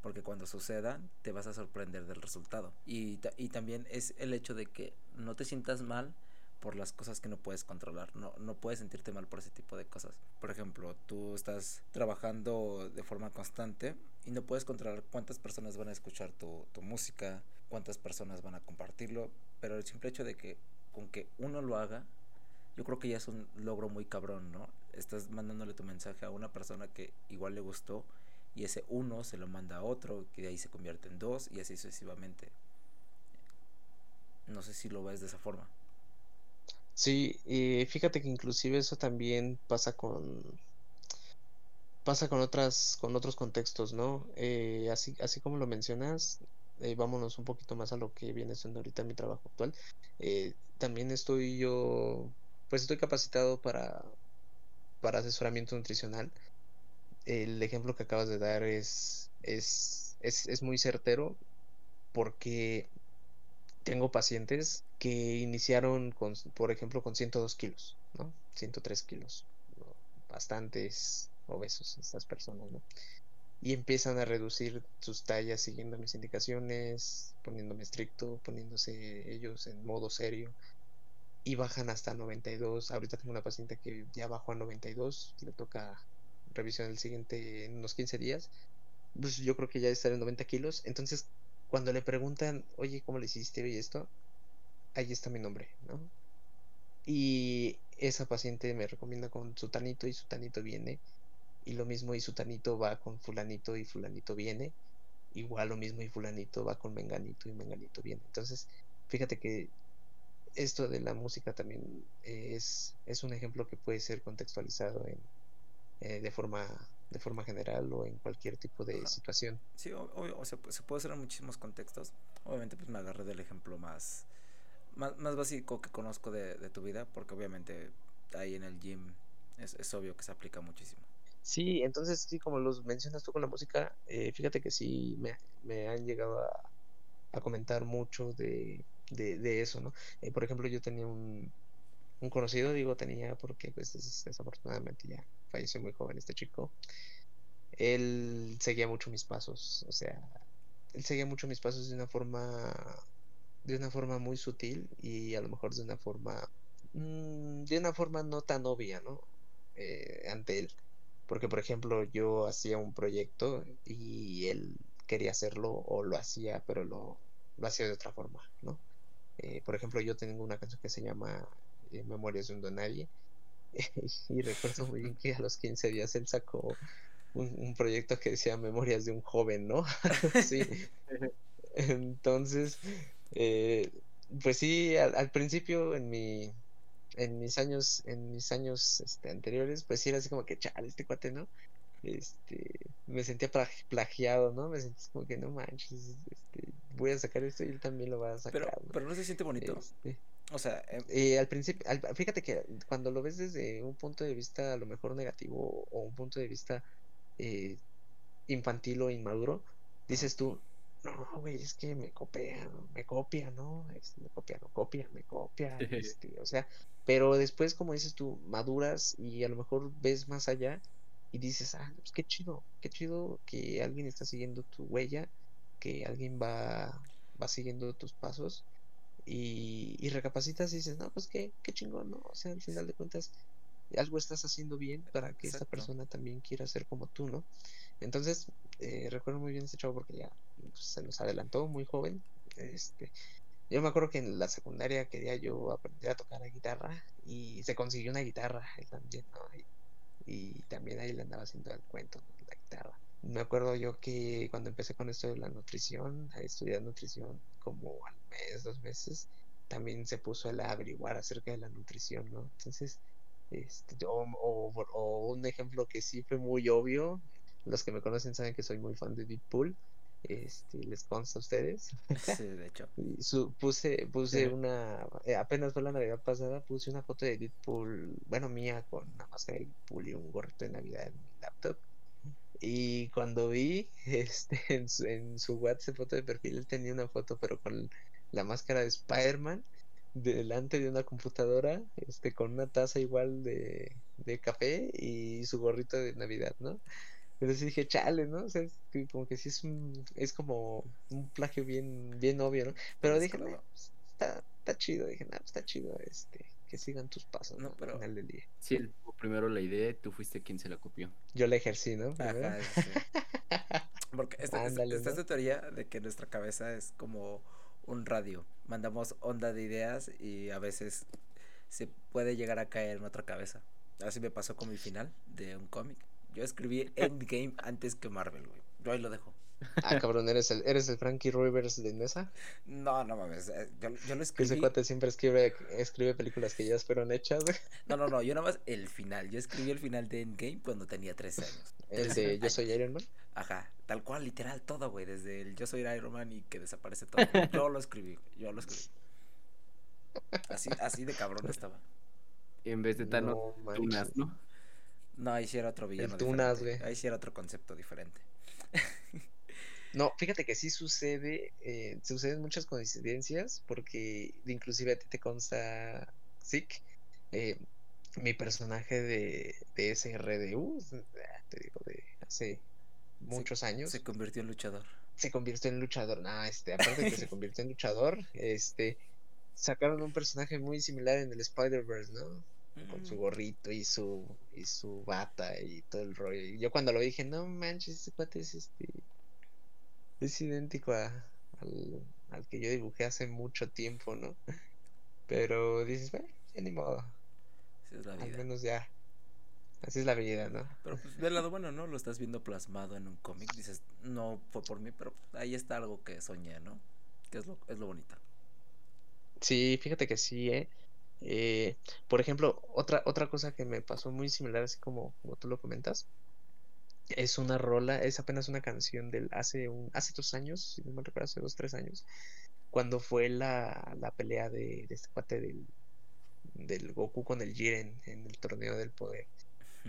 porque cuando suceda te vas a sorprender del resultado. Y, y, también es el hecho de que no te sientas mal por las cosas que no puedes controlar. No, no puedes sentirte mal por ese tipo de cosas. Por ejemplo, tú estás trabajando de forma constante y no puedes controlar cuántas personas van a escuchar tu, tu música, cuántas personas van a compartirlo, pero el simple hecho de que con que uno lo haga, yo creo que ya es un logro muy cabrón, ¿no? Estás mandándole tu mensaje a una persona que igual le gustó y ese uno se lo manda a otro, que de ahí se convierte en dos y así sucesivamente. No sé si lo ves de esa forma. Sí, y fíjate que inclusive eso también pasa con pasa con otras con otros contextos, ¿no? Eh, así así como lo mencionas, eh, vámonos un poquito más a lo que viene siendo ahorita mi trabajo actual. Eh, también estoy yo, pues estoy capacitado para, para asesoramiento nutricional. El ejemplo que acabas de dar es, es, es, es muy certero porque tengo pacientes que iniciaron con, por ejemplo, con 102 kilos, ¿no? 103 kilos. Bastantes obesos estas personas, ¿no? Y empiezan a reducir sus tallas siguiendo mis indicaciones, poniéndome estricto, poniéndose ellos en modo serio y bajan hasta 92. Ahorita tengo una paciente que ya bajó a 92, le toca revisión el siguiente en unos 15 días. Pues yo creo que ya estará en 90 kilos. Entonces, cuando le preguntan, oye, ¿cómo le hiciste y esto? Ahí está mi nombre, ¿no? Y esa paciente me recomienda con su tanito y su tanito viene y lo mismo y Sutanito va con fulanito y fulanito viene, igual lo mismo y fulanito va con menganito y menganito viene. Entonces, fíjate que esto de la música también es, es un ejemplo que puede ser contextualizado en, eh, de forma de forma general o en cualquier tipo de situación. Sí, o, sea, se puede hacer en muchísimos contextos. Obviamente pues me agarré del ejemplo más, más, más básico que conozco de, de, tu vida, porque obviamente ahí en el gym es, es obvio que se aplica muchísimo. Sí, entonces sí, como los mencionas tú con la música, eh, fíjate que sí me, me han llegado a, a comentar mucho de, de, eso, ¿no? Eh, por ejemplo, yo tenía un, un conocido, digo tenía porque pues desafortunadamente ya falleció muy joven este chico. Él seguía mucho mis pasos, o sea, él seguía mucho mis pasos de una forma de una forma muy sutil y a lo mejor de una forma mmm, de una forma no tan obvia, ¿no? Eh, ante él. Porque, por ejemplo, yo hacía un proyecto y él quería hacerlo o lo hacía, pero lo, lo hacía de otra forma, ¿no? Eh, por ejemplo, yo tengo una canción que se llama eh, Memorias de un Donadie y recuerdo muy bien que a los 15 días él sacó un, proyecto que decía Memorias de un joven, ¿no? sí. Entonces, eh, pues sí, al principio en mi en mis años, en mis años este, anteriores, pues sí era así como que, chale, este cuate, ¿no? Este, me sentía plagiado, ¿no? Me sentía como que no manches, este, voy a sacar esto y él también lo va a sacar. Pero, pero no se siente bonito. Este, o sea, em eh, al principio, fíjate que cuando lo ves desde un punto de vista a lo mejor negativo o un punto de vista eh, infantil o inmaduro, dices tú, no, güey, es que me copia, me copia, ¿no? Este, me copia, no copia, me copia, este, o sea, pero después, como dices tú, maduras y a lo mejor ves más allá y dices, ah, pues qué chido, qué chido que alguien está siguiendo tu huella, que alguien va, va siguiendo tus pasos y, y recapacitas y dices, no, pues qué, qué chingón, ¿no? O sea, al final de cuentas, algo estás haciendo bien para que esta persona también quiera ser como tú, ¿no? Entonces, eh, recuerdo muy bien este chavo porque ya se nos adelantó muy joven. Este, yo me acuerdo que en la secundaria quería yo aprender a tocar la guitarra y se consiguió una guitarra él también, ¿no? Y, también ahí le andaba haciendo el cuento de la guitarra. Me acuerdo yo que cuando empecé con esto de la nutrición, a estudiar nutrición como al mes, dos meses, también se puso a averiguar acerca de la nutrición, ¿no? Entonces, este, o, o, un ejemplo que sí fue muy obvio, los que me conocen saben que soy muy fan de Deadpool. Este, les consta a ustedes. Sí, de hecho. puse puse una, eh, apenas fue la Navidad pasada, puse una foto de Deadpool, bueno, mía, con una máscara de Deadpool y un gorrito de Navidad en mi laptop. Y cuando vi este, en, su, en su WhatsApp foto de perfil, él tenía una foto, pero con la máscara de Spider-Man delante de una computadora, este, con una taza igual de, de café y su gorrito de Navidad, ¿no? Entonces dije, chale, ¿no? O sea, es como que sí es un, es como un plagio bien, bien obvio, ¿no? Pero dije, no, está, está chido, dije, no, pues, está chido, este, que sigan tus pasos, ¿no? Pero al final del día. Sí, él tuvo primero la idea, tú fuiste quien se la copió. Yo la ejercí, ¿no? Ajá, sí. Porque esta, esta, es la teoría de que nuestra cabeza es como un radio. Mandamos onda de ideas y a veces se puede llegar a caer en otra cabeza. Así me pasó con mi final de un cómic. Yo escribí Endgame antes que Marvel, güey. Yo ahí lo dejo. Ah, cabrón, ¿eres el, ¿eres el Frankie Rivers de Mesa? No, no mames. Eh, yo, yo lo escribí. Ese cuate siempre escribe, escribe películas que ya fueron hechas, No, no, no. Yo nada más el final. Yo escribí el final de Endgame cuando tenía 13 años. ¿El de Yo soy Iron Man? Ajá. Tal cual, literal, todo, güey. Desde el Yo soy Iron Man y que desaparece todo. Yo lo escribí, Yo lo escribí. Así, así de cabrón estaba. En vez de Thanos, no, Tunas, ¿no? No, ahí sí era otro villano. Ahí sí era otro concepto diferente. no, fíjate que sí sucede, eh, suceden muchas coincidencias, porque inclusive a ti te consta, Zik, eh, mi personaje de, de SRDU, te digo, de hace muchos años. Se convirtió en luchador. Se convirtió en luchador, no, este, aparte de que se convirtió en luchador, este, sacaron un personaje muy similar en el Spider-Verse, ¿no? Con su gorrito y su y su bata y todo el rollo. Y yo cuando lo dije, no manches, ese cuate es este es idéntico a, al, al, que yo dibujé hace mucho tiempo, ¿no? Pero dices, bueno, ya ni modo. Así es la vida. Al menos ya. Así es la vida, ¿no? Pero pues del lado bueno, ¿no? Lo estás viendo plasmado en un cómic. Dices, no fue por mí, pero ahí está algo que soñé, ¿no? Que es lo, es lo bonito. Sí, fíjate que sí, ¿eh? Eh, por ejemplo, otra, otra cosa que me pasó muy similar, así como, como tú lo comentas, es una rola, es apenas una canción del hace un, hace dos años, si no me recuerdo, hace dos, tres años, cuando fue la, la pelea de, este cuate del, del Goku con el Jiren en el torneo del poder.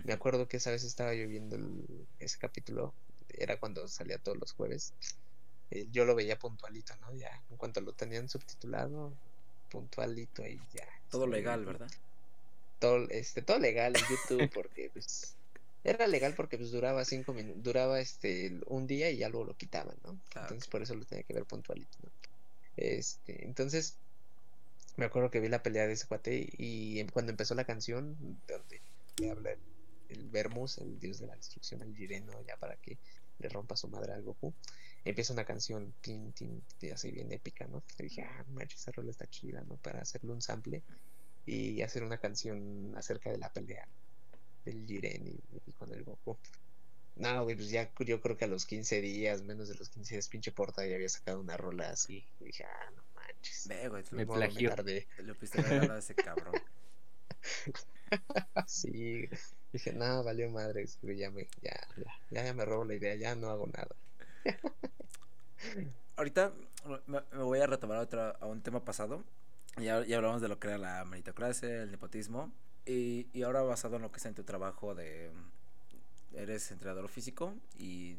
Me acuerdo que esa vez estaba lloviendo ese capítulo, era cuando salía todos los jueves. Eh, yo lo veía puntualito, ¿no? Ya, en cuanto lo tenían subtitulado, puntualito y ya. Todo legal, ¿verdad? Todo, este, todo legal en YouTube porque pues era legal porque pues duraba cinco minutos, duraba este un día y ya luego lo quitaban, ¿no? Ah, entonces por eso lo tenía que ver puntualito, ¿no? Este, entonces me acuerdo que vi la pelea de ese cuate y, cuando empezó la canción donde le habla el, el Vermus, el dios de la destrucción, el Jireno, ya para que le rompa su madre al Goku empieza una canción tin, tin, así bien épica, ¿no? Le dije, ah, macho, esa rola está chida, ¿no? Para hacerle un sample y hacer una canción acerca de la pelea del Jiren y, con el Goku. No, güey, pues ya yo creo que a los 15 días, menos de los 15 días, pinche Porta ya había sacado una rola así. Y dije, ah, no manches. Ve, güey, me plagió. Lo piste a ese cabrón. sí, dije, no, valió madre, ya me, ya, ya, ya me robo la idea, ya no hago nada. ahorita me, voy a retomar otra, a un tema pasado. Ya, ya hablamos de lo que era la meritocracia, el nepotismo. Y, y ahora basado en lo que es en tu trabajo de... Eres entrenador físico y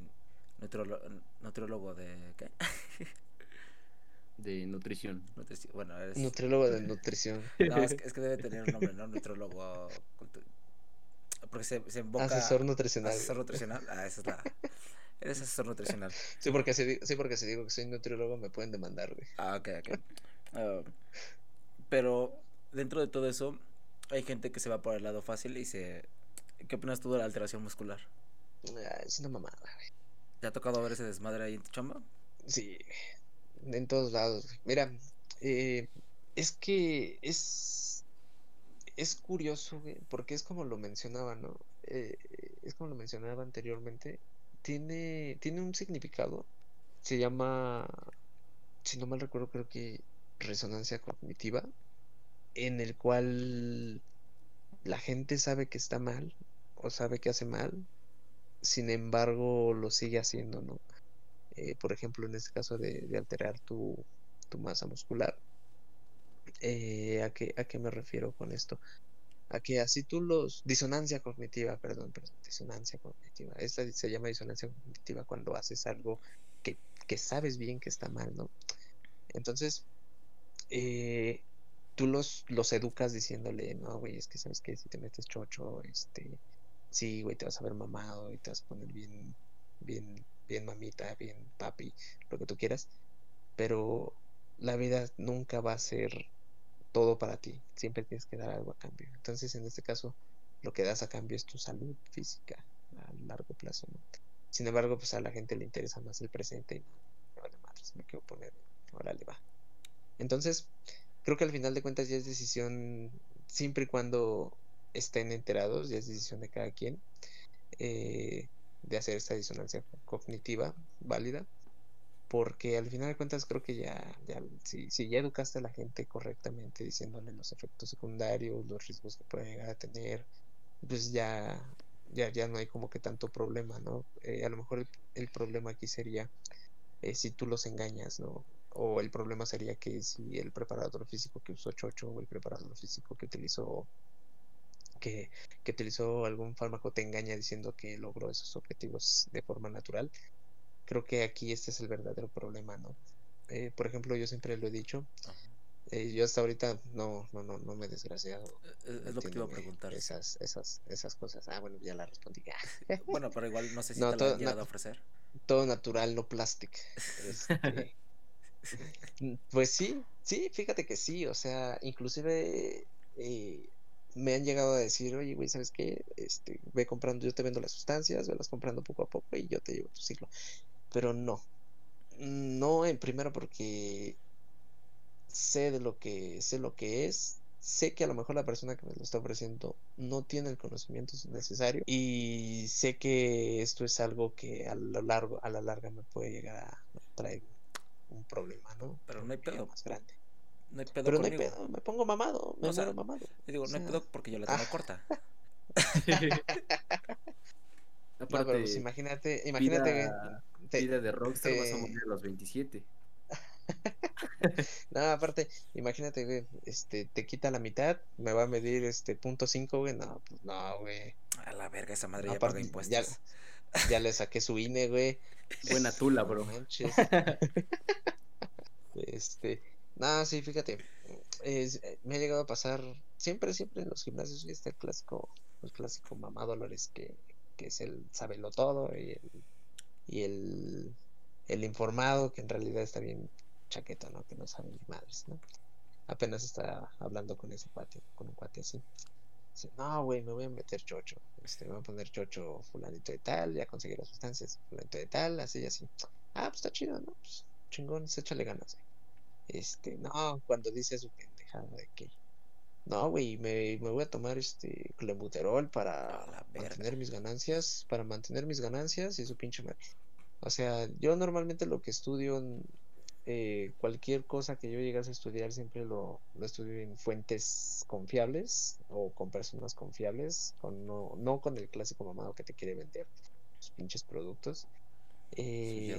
nutriólogo de... ¿Qué? de nutrición. bueno, eres... Nutriólogo de nutrición. No, es que, es que, debe tener un nombre, ¿no? Nutriólogo... Porque se, se invoca... Asesor nutricional. Asesor nutricional. Ah, esa es la... Eres asesor nutricional. Sí, porque si, sí, porque si digo que soy nutriólogo me pueden demandar, güey. Ah, ok, ok. Ah, pero dentro de todo eso, hay gente que se va por el lado fácil y se... ¿Qué opinas tú de la alteración muscular? Ah, es una mamada, güey. ¿Te ha tocado ver ese desmadre ahí en tu chamba? Sí, en todos lados. Mira, eh, es que es... Es curioso, porque es como lo mencionaba, ¿no? Eh, es como lo mencionaba anteriormente tiene, tiene un significado. Se llama, si no mal recuerdo, creo que resonancia cognitiva, en el cual la gente sabe que está mal o sabe que hace mal, sin embargo lo sigue haciendo, ¿no? Eh, por ejemplo, en este caso de, alterar tu, tu, masa muscular. Eh, ¿a, qué, ¿A qué me refiero con esto? a que así tú los... Disonancia cognitiva, perdón, perdón, disonancia cognitiva. Esta se llama disonancia cognitiva cuando haces algo que, que sabes bien que está mal, ¿no? Entonces, eh, tú los, los educas diciéndole, no, güey, es que sabes que si te metes chocho, este, sí, güey, te vas a ver mamado y te vas a poner bien, bien, bien mamita, bien papi, lo que tú quieras. Pero la vida nunca va a ser todo para ti. Siempre tienes que dar algo a cambio. Entonces, en este caso, lo que das a cambio es tu salud física a largo plazo. Sin embargo, pues a la gente le interesa más el presente y no, vale madres, me quiero poner, órale va. Entonces, creo que al final de cuentas ya es decisión, siempre y cuando estén enterados, ya es decisión de cada quien, eh, de hacer esta disonancia cognitiva válida porque al final de cuentas creo que ya, ya si, si, ya educaste a la gente correctamente diciéndole los efectos secundarios, los riesgos que puede llegar a tener, pues ya, ya, ya no hay como que tanto problema, ¿no? Eh, a lo mejor el, problema aquí sería eh, si tú los engañas, ¿no? O el problema sería que si el preparador físico que usó Chocho o el preparador físico que utilizó que, que utilizó algún fármaco te engaña diciendo que logró esos objetivos de forma natural, creo que aquí este es el verdadero problema, ¿no? Eh, por ejemplo, yo siempre lo he dicho, eh, yo hasta ahorita no, no, no, no me he desgraciado. Eh, es, lo que te iba a preguntar. Esas, esas, esas cosas. Ah, bueno, ya la respondí. bueno, pero igual no sé si te lo han llegado a ofrecer. Todo natural, no plástico. Este, pues sí, sí, fíjate que sí, o sea, inclusive me han llegado a decir, oye, güey, ¿sabes qué? Este, ve comprando, yo te vendo las sustancias, ve las comprando poco a poco y yo te llevo tu ciclo pero no. No en primero porque sé de lo que sé lo que es, sé que a lo mejor la persona que me lo está ofreciendo no tiene el conocimiento necesario y sé que esto es algo que a lo largo a la larga me puede llegar a traer un problema, ¿no? Pero no hay pedo más grande. No hay pedo Pero no hay pedo, me pongo mamado, me pongo mamado. digo, no hay pedo porque yo la tengo corta. Aparte, pues imagínate, imagínate vida de rockstar vas a morir a los 27. no, aparte, imagínate, güey, este, te quita la mitad, me va a medir este punto 5, güey, no, pues no, güey. A la verga, esa madre ya paga impuestos. Ya, ya, le saqué su INE, güey. Buena tula, bro. este, no, sí, fíjate, es, me ha llegado a pasar, siempre, siempre en los gimnasios, está el clásico, el clásico mamá Dolores que, que es el sabelo todo y el y el, el informado que en realidad está bien chaqueto, ¿no? Que no sabe ni madres, ¿no? Apenas está hablando con ese cuate, con un cuate así. Dice, no, güey, me voy a meter chocho. Este, me voy a poner chocho fulanito de tal, ya conseguí las sustancias fulanito de tal, así y así. Ah, pues está chido, ¿no? Pues chingón, échale ganas, Este, no, cuando dice su pendejada de que no, güey, me, me, voy a tomar este clenbuterol para mantener mis ganancias, para mantener mis ganancias y su pinche madre. O sea, yo normalmente lo que estudio, eh, cualquier cosa que yo llegase a estudiar, siempre lo, lo, estudio en fuentes confiables o con personas confiables, con, no, no con el clásico mamado que te quiere vender los pinches productos. Eh,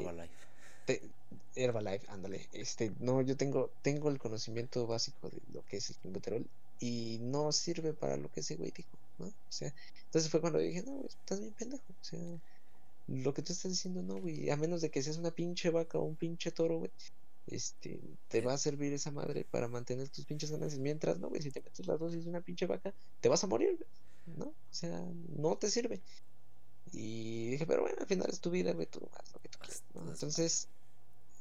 Herbalife, ándale. Este, no, yo tengo, tengo el conocimiento básico de lo que es el clenbuterol y no sirve para lo que ese güey dijo, ¿no? O sea, entonces fue cuando dije, no, estás bien pendejo, o sea, lo que tú estás diciendo, no, güey, a menos de que seas una pinche vaca o un pinche toro, güey, este, te va a servir esa madre para mantener tus pinches ganancias, mientras, no, güey, si te metes la dosis de una pinche vaca, te vas a morir, ¿no? O sea, no te sirve. Y dije, pero bueno, al final es tu vida, güey, tú haz lo que tú quieras, ¿no? Entonces,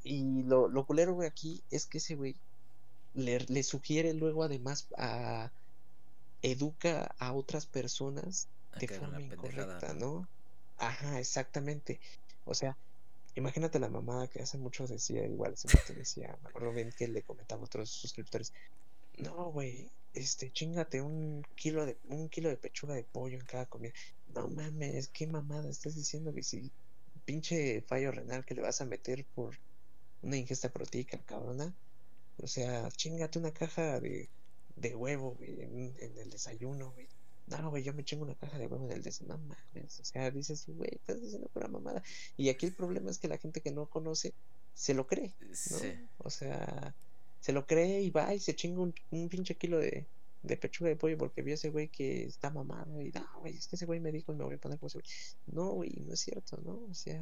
y lo, lo culero, güey, aquí es que ese güey le, sugiere luego además a educa a otras personas de forma incorrecta, ¿no? Ajá, exactamente. O sea, imagínate la mamá que hace mucho decía, igual, se decía, me acuerdo bien que le comentaba a otros suscriptores, no, güey, este, chingate un kilo de, un kilo de pechuga de pollo en cada comida. No mames, qué mamada estás diciendo que si pinche fallo renal que le vas a meter por una ingesta proteica, cabrona. O sea, chingate una caja de, de huevo, güey, en, el desayuno, güey. No, güey, yo me chingo una caja de huevo en el desayuno. No mames. O sea, dices, güey, estás diciendo pura mamada. Y aquí el problema es que la gente que no conoce se lo cree. ¿no? O sea, se lo cree y va y se chinga un, un pinche kilo de, de pechuga de pollo porque vio ese güey que está mamado y no, güey, es que ese güey me dijo y me voy a poner como ese güey. No, güey, no es cierto, ¿no? O sea,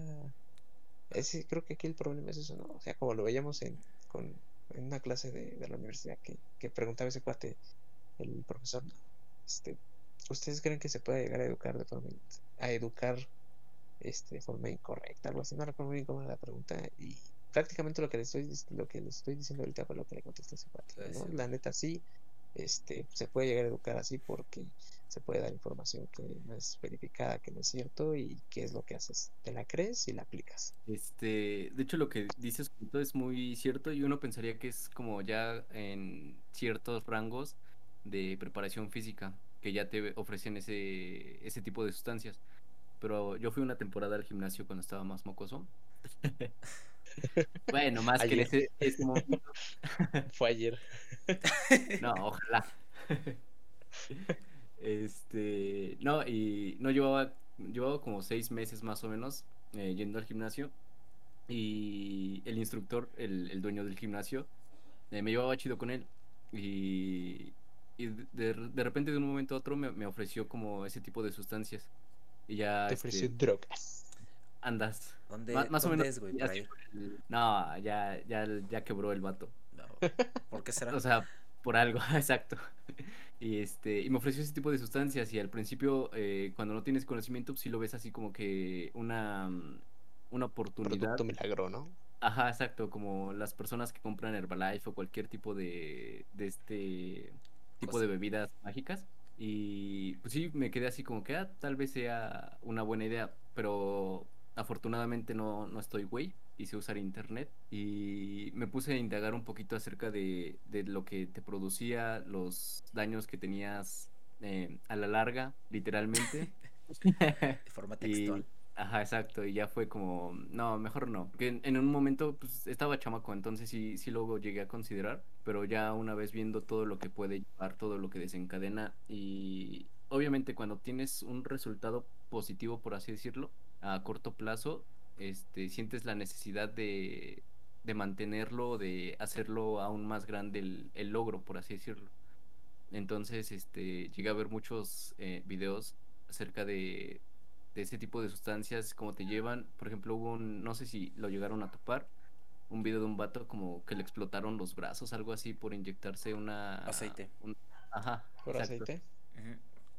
ese, creo que aquí el problema es eso, ¿no? O sea, como lo veíamos en, con, en una clase de, de la universidad que, que, preguntaba ese cuate, el profesor, este, ¿ustedes creen que se puede llegar a educar de forma, a educar este, de forma incorrecta? Algo así, no recuerdo bien cómo era la pregunta y prácticamente lo que le estoy, lo que le estoy diciendo ahorita fue lo que le contestó ese cuate, ¿no? La neta sí, este, se puede llegar a educar así porque se puede dar información que no es verificada, que no es cierto y qué es lo que haces. Te la crees y la aplicas. Este, de hecho lo que dices es muy cierto y uno pensaría que es como ya en ciertos rangos de preparación física que ya te ofrecen ese, ese tipo de sustancias. Pero yo fui una temporada al gimnasio cuando estaba más mocoso. bueno, más que en ese, ese momento. Fue ayer. no, ojalá. Este, no, y no llevaba, llevaba como seis meses más o menos eh, yendo al gimnasio. Y el instructor, el, dueño del gimnasio, eh, me llevaba chido con él. Y, y de, de, repente, de un momento a otro, me, ofreció como ese tipo de sustancias. Y ya. Te ofreció este, drogas. Andas. ¿Dónde, más o menos. no, ya, ya, ya quebró el vato. ¿Por qué será? o sea, por algo, exacto. Y, este, y me ofreció ese tipo de sustancias y al principio, eh, cuando no tienes conocimiento, pues sí lo ves así como que una, mm, una oportunidad. Producto milagro, ¿no? Ajá, exacto, como las personas que compran Herbalife o cualquier tipo de, de este tipo de bebidas mágicas. Y pues sí, me quedé así como que ah, tal vez sea una buena idea, pero afortunadamente no, no estoy güey hice usar internet y me puse a indagar un poquito acerca de, de lo que te producía, los daños que tenías eh, a la larga, literalmente. de forma textual. ajá, exacto, y ya fue como, no, mejor no. Que en, un momento pues, estaba chamaco, entonces sí, sí luego llegué a considerar, pero ya una vez viendo todo lo que puede llevar, todo lo que desencadena y obviamente cuando tienes un resultado positivo, por así decirlo, a corto plazo, este, sientes la necesidad de, de mantenerlo, de hacerlo aún más grande el, logro, por así decirlo. Entonces, este, llegué a ver muchos eh, videos acerca de, de ese tipo de sustancias, cómo te llevan. Por ejemplo, hubo un, no sé si lo llegaron a topar, un video de un vato como que le explotaron los brazos, algo así, por inyectarse una... Aceite. ajá. Por aceite.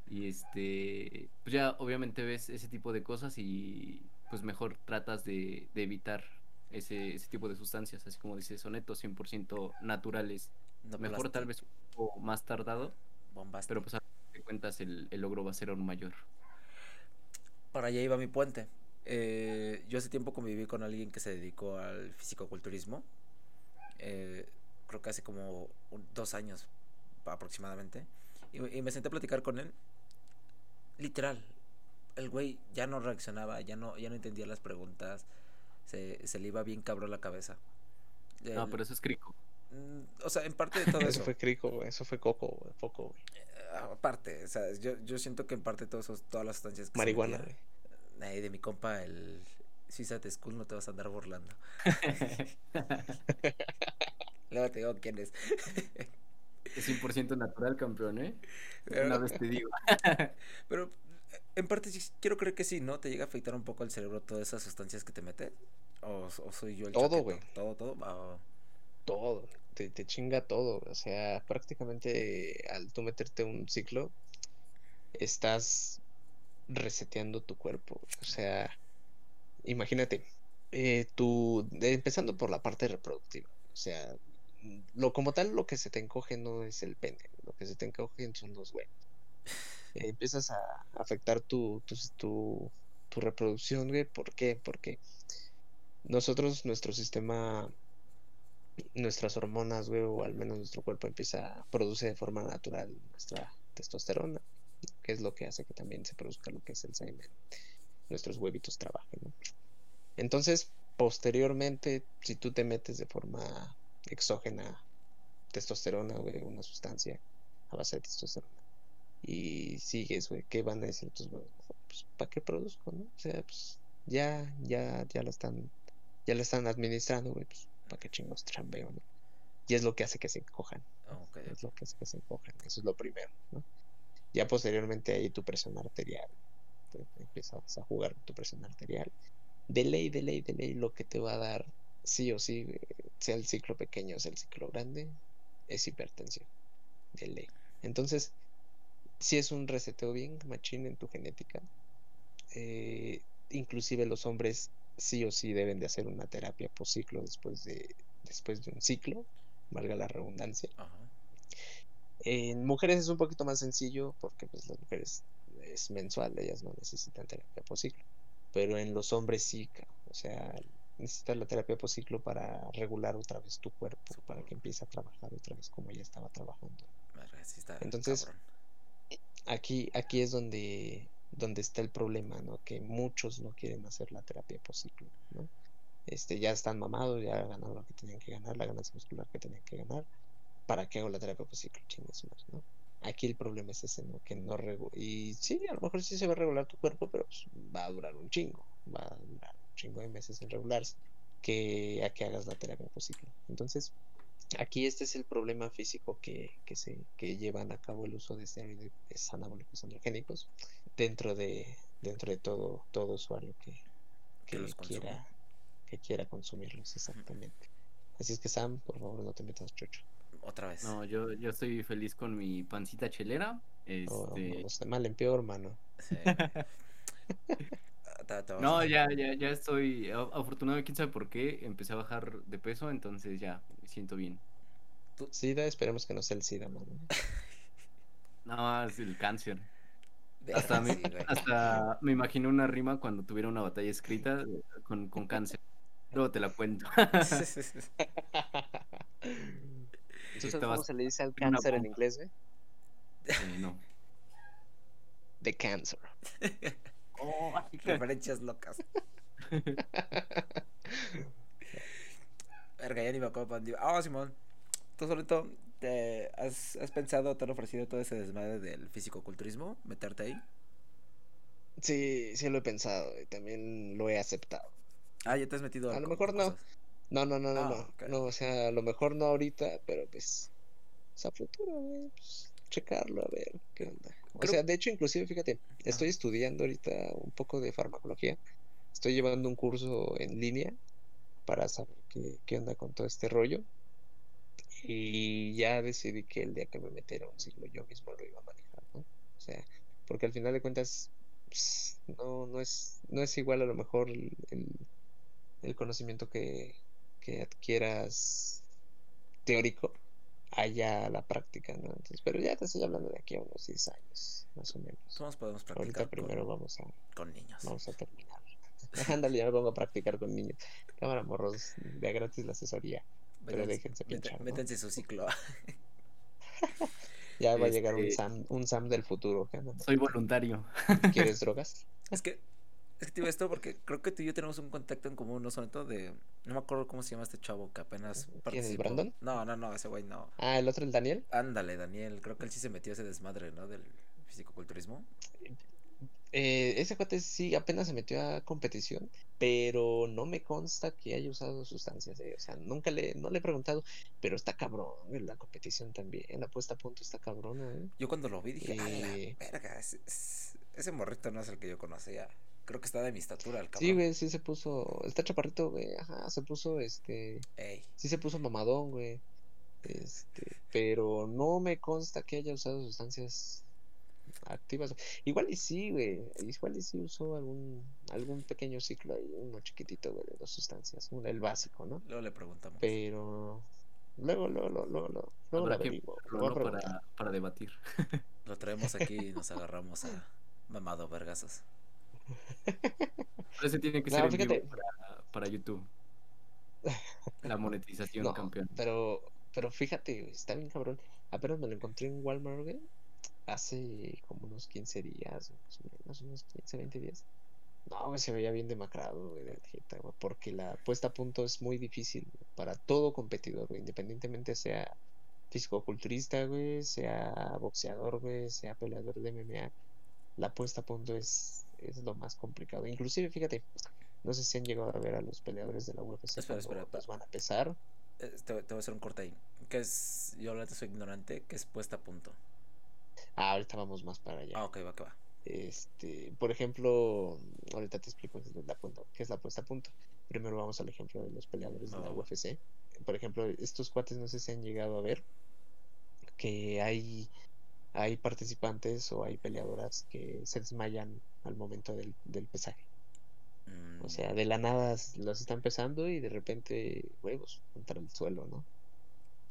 Y este, pues ya obviamente ves ese tipo de cosas y pues mejor tratas de, evitar ese, ese, tipo de sustancias, así como dice Soneto, 100% naturales. mejor tal vez un poco más tardado, pero pues a de cuentas el, logro va a ser aún mayor. Para allá iba mi puente. Eh, yo hace tiempo conviví con alguien que se dedicó al fisicoculturismo. Eh, creo que hace como dos años aproximadamente. Y, y, me senté a platicar con él. Literal, el güey ya no reaccionaba, ya no, ya no entendía las preguntas, se, se le iba bien cabrón la cabeza. no, pero eso es crico. Mm, o sea, en parte de todo eso. eso fue crico, eso fue coco, poco, güey. Eh, aparte, o sea, yo, yo siento que en parte de todas las sustancias Marihuana, güey. de mi compa, el, Suiza School no te vas a andar burlando. Luego te digo quién es. Es 100% natural, campeón, ¿eh? Una vez te digo. Pero en parte sí, quiero creer que sí, ¿no? ¿Te llega a afectar un poco el cerebro todas esas sustancias que te metes? ¿O, soy yo el Todo, güey. Todo, todo. Todo. Te, te, chinga todo. O sea, prácticamente al tú meterte un ciclo, estás reseteando tu cuerpo. O sea, imagínate, eh, tú, empezando por la parte reproductiva. O sea, lo como tal, lo que se te encoge no es el pene. Lo que se te encoge son los huevos empiezas a afectar tu, tu, tu, reproducción, güey. ¿Por qué? Porque nosotros, nuestro sistema, nuestras hormonas, güey, o al menos nuestro cuerpo empieza a producir de forma natural nuestra testosterona, que es lo que hace que también se produzca lo que es el semen. Nuestros huevitos trabajen, ¿no? Entonces, posteriormente, si tú te metes de forma exógena testosterona, güey, una sustancia a base de testosterona, y sigues, güey, ¿qué van a decir tus Pues, ¿para qué produzco, no? O sea, pues, ya, ya, ya lo están, ya lo están administrando, güey, pues, ¿para qué chingos trambeo, no? Y es lo que hace que se encojan. Es lo que hace que se encojan. Eso es lo primero, ¿no? Ya posteriormente ahí tu presión arterial. empiezas a jugar tu presión arterial. De ley, de ley, de ley, lo que te va a dar, sí o sí, sea el ciclo pequeño o sea el ciclo grande, es hipertensión. De ley. Entonces, si es un reseteo bien machín en tu genética. Eh, inclusive los hombres sí o sí deben de hacer una terapia por ciclo después de, después de un ciclo, valga la redundancia. En mujeres es un poquito más sencillo porque pues las mujeres es mensual, ellas no necesitan terapia por ciclo. Pero en los hombres sí, o sea, necesitas la terapia por ciclo para regular otra vez tu cuerpo, para que empiece a trabajar otra vez como ya estaba trabajando. Entonces, aquí, aquí es donde, donde está el problema, ¿no? Que muchos no quieren hacer la terapia por ciclo, ¿no? Este, ya están mamados, ya ganaron lo que tenían que ganar, la ganancia muscular que tenían que ganar. ¿Para qué hago la terapia por ciclo? Chingas más, ¿no? Aquí el problema es ese, ¿no? Que no regula. Y sí, a lo mejor sí se va a regular tu cuerpo, pero pues, va a durar un chingo. Va a durar chingo de meses en regularse. Que a que hagas la terapia por ciclo. Entonces, Aquí este es el problema físico que, que, se, que llevan a cabo el uso de esteroides anabólicos androgénicos dentro de, dentro de todo, todo usuario que, que, quiera, que quiera consumirlos, exactamente. Así es que Sam, por favor no te metas chocho. Otra vez. No, yo, yo estoy feliz con mi pancita chelera. Este... no, mal en peor, hermano. No, ya, ya, ya estoy. Afortunadamente, quién sabe por qué. Empecé a bajar de peso, entonces ya me siento bien. SIDA, esperemos que no sea el SIDA, mano. no, es el cáncer. Hasta, me, hasta me imagino una rima cuando tuviera una batalla escrita con, con cáncer. Luego te la cuento. ¿Sabes cómo se le dice al cáncer en inglés, eh? no. The cancer. Oh, referencias locas. Verga, ya ni me acuerdo Ah, Simón. ¿Tú solito te has, has pensado, te han ofrecido todo ese desmadre del fisicoculturismo? ¿Meterte ahí? Sí, sí lo he pensado y también lo he aceptado. Ah, ya te has metido a, lo mejor no. No, no, no, no, ah, no. No, o sea, a lo mejor no ahorita, pero pues. a futuro, pues, checarlo, a ver qué onda. O sea, de hecho, inclusive, fíjate, estoy estudiando ahorita un poco de farmacología. Estoy llevando un curso en línea para saber qué, qué onda con todo este rollo. Y ya decidí que el día que me metiera un ciclo yo mismo lo iba a manejar, ¿no? O sea, porque al final de cuentas pues, no, no, es, no es igual a lo mejor el, el conocimiento que, que adquieras teórico allá la práctica, ¿no? Entonces, pero ya te estoy hablando de aquí a unos 10 años, más o menos. ¿Cómo podemos practicar? Ahorita primero vamos a... Con niños. Vamos a terminar. Ándale, ya me pongo a practicar con niños. Cámara, morros, de gratis la asesoría. Pero déjense pinchar. Métanse su ciclo. ya va a llegar un este Sam, un Sam del futuro. Soy voluntario. ¿Quieres drogas? Es que es que te digo esto porque creo que tú y yo tenemos un contacto en común, no solamente de. No me acuerdo cómo se llama este chavo que apenas ¿Quién es Brandon? No, no, no, ese güey no. Ah, el otro, el Daniel. Ándale, Daniel. Creo que él sí se metió ese desmadre, ¿no? Del fisicoculturismo. Eh, ese cuate sí apenas se metió a competición, pero no me consta que haya usado sustancias. eh, O sea, nunca le, no le he preguntado, pero está cabrón la competición también. La puesta a punto está cabrona, ¿eh? Yo cuando lo vi dije, "A Eh. verga, ese- ese morrito no es el que yo conocía. Creo que está de mi estatura el cabrón. Sí, güey, sí se puso. Está chaparrito, güey. Ajá, se puso este. Ey, Sí se puso mamadón, güey. Este, pero no me consta que haya usado sustancias activas. Igual y sí, güey. Igual y sí usó algún, algún pequeño ciclo ahí, uno chiquitito, güey, de dos sustancias. un- el básico, ¿no? luego le preguntamos. Pero luego, luego, luego, luego, luego, luego lo averiguo, para, para debatir. Lo traemos aquí y nos agarramos a mamado vergazos. Ese tiene que No, ser en fíjate. vivo para, para YouTube. La monetización, No, campeón. pero, pero fíjate, está bien cabrón. Apenas me lo encontré en Walmart, güey, hace como unos 15 días, más o menos, unos 15, 20 días. No, güey, se veía bien demacrado, güey, de la jeta, güey, porque la puesta a punto es muy difícil güey, para todo competidor, güey, independientemente sea fisicoculturista, güey, sea boxeador, güey, sea peleador de MMA, la puesta a punto es, es lo más complicado. Inclusive, fíjate, no sé si han llegado a ver a los peleadores de la UFC Espera, espera, los van a pesar. Eh, Te, te voy a hacer un corte ahí. Que es, yo ahorita soy ignorante, que es puesta a punto. Ah, ahorita vamos más para allá. Ah, ok, va, que va. Este, por ejemplo, ahorita te explico qué es la punta, qué es la puesta a punto. Primero vamos al ejemplo de los peleadores de la va. UFC. Por ejemplo, estos cuates no sé si han llegado a ver que hay hay participantes o hay peleadoras que se desmayan al momento del, del pesaje. Mm, O sea, de la nada los están pesando y de repente, huevos, contra el suelo, ¿no?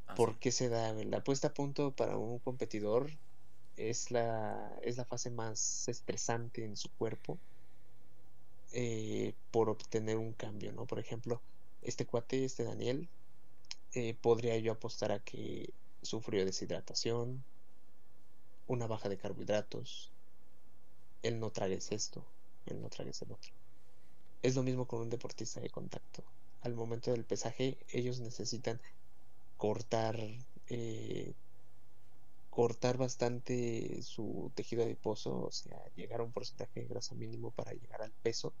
ah, ¿Por sí. qué se da? La puesta a punto para un competidor es la, es la fase más estresante en su cuerpo eh, por obtener un cambio, ¿no? Por ejemplo, este cuate, este Daniel, eh, podría yo apostar a que sufrió deshidratación, una baja de carbohidratos, el no tragues esto, el no tragues el otro. Es lo mismo con un deportista de contacto. Al momento del pesaje, ellos necesitan cortar eh, cortar bastante su tejido adiposo, o sea, llegar a un porcentaje de grasa mínimo para llegar al peso,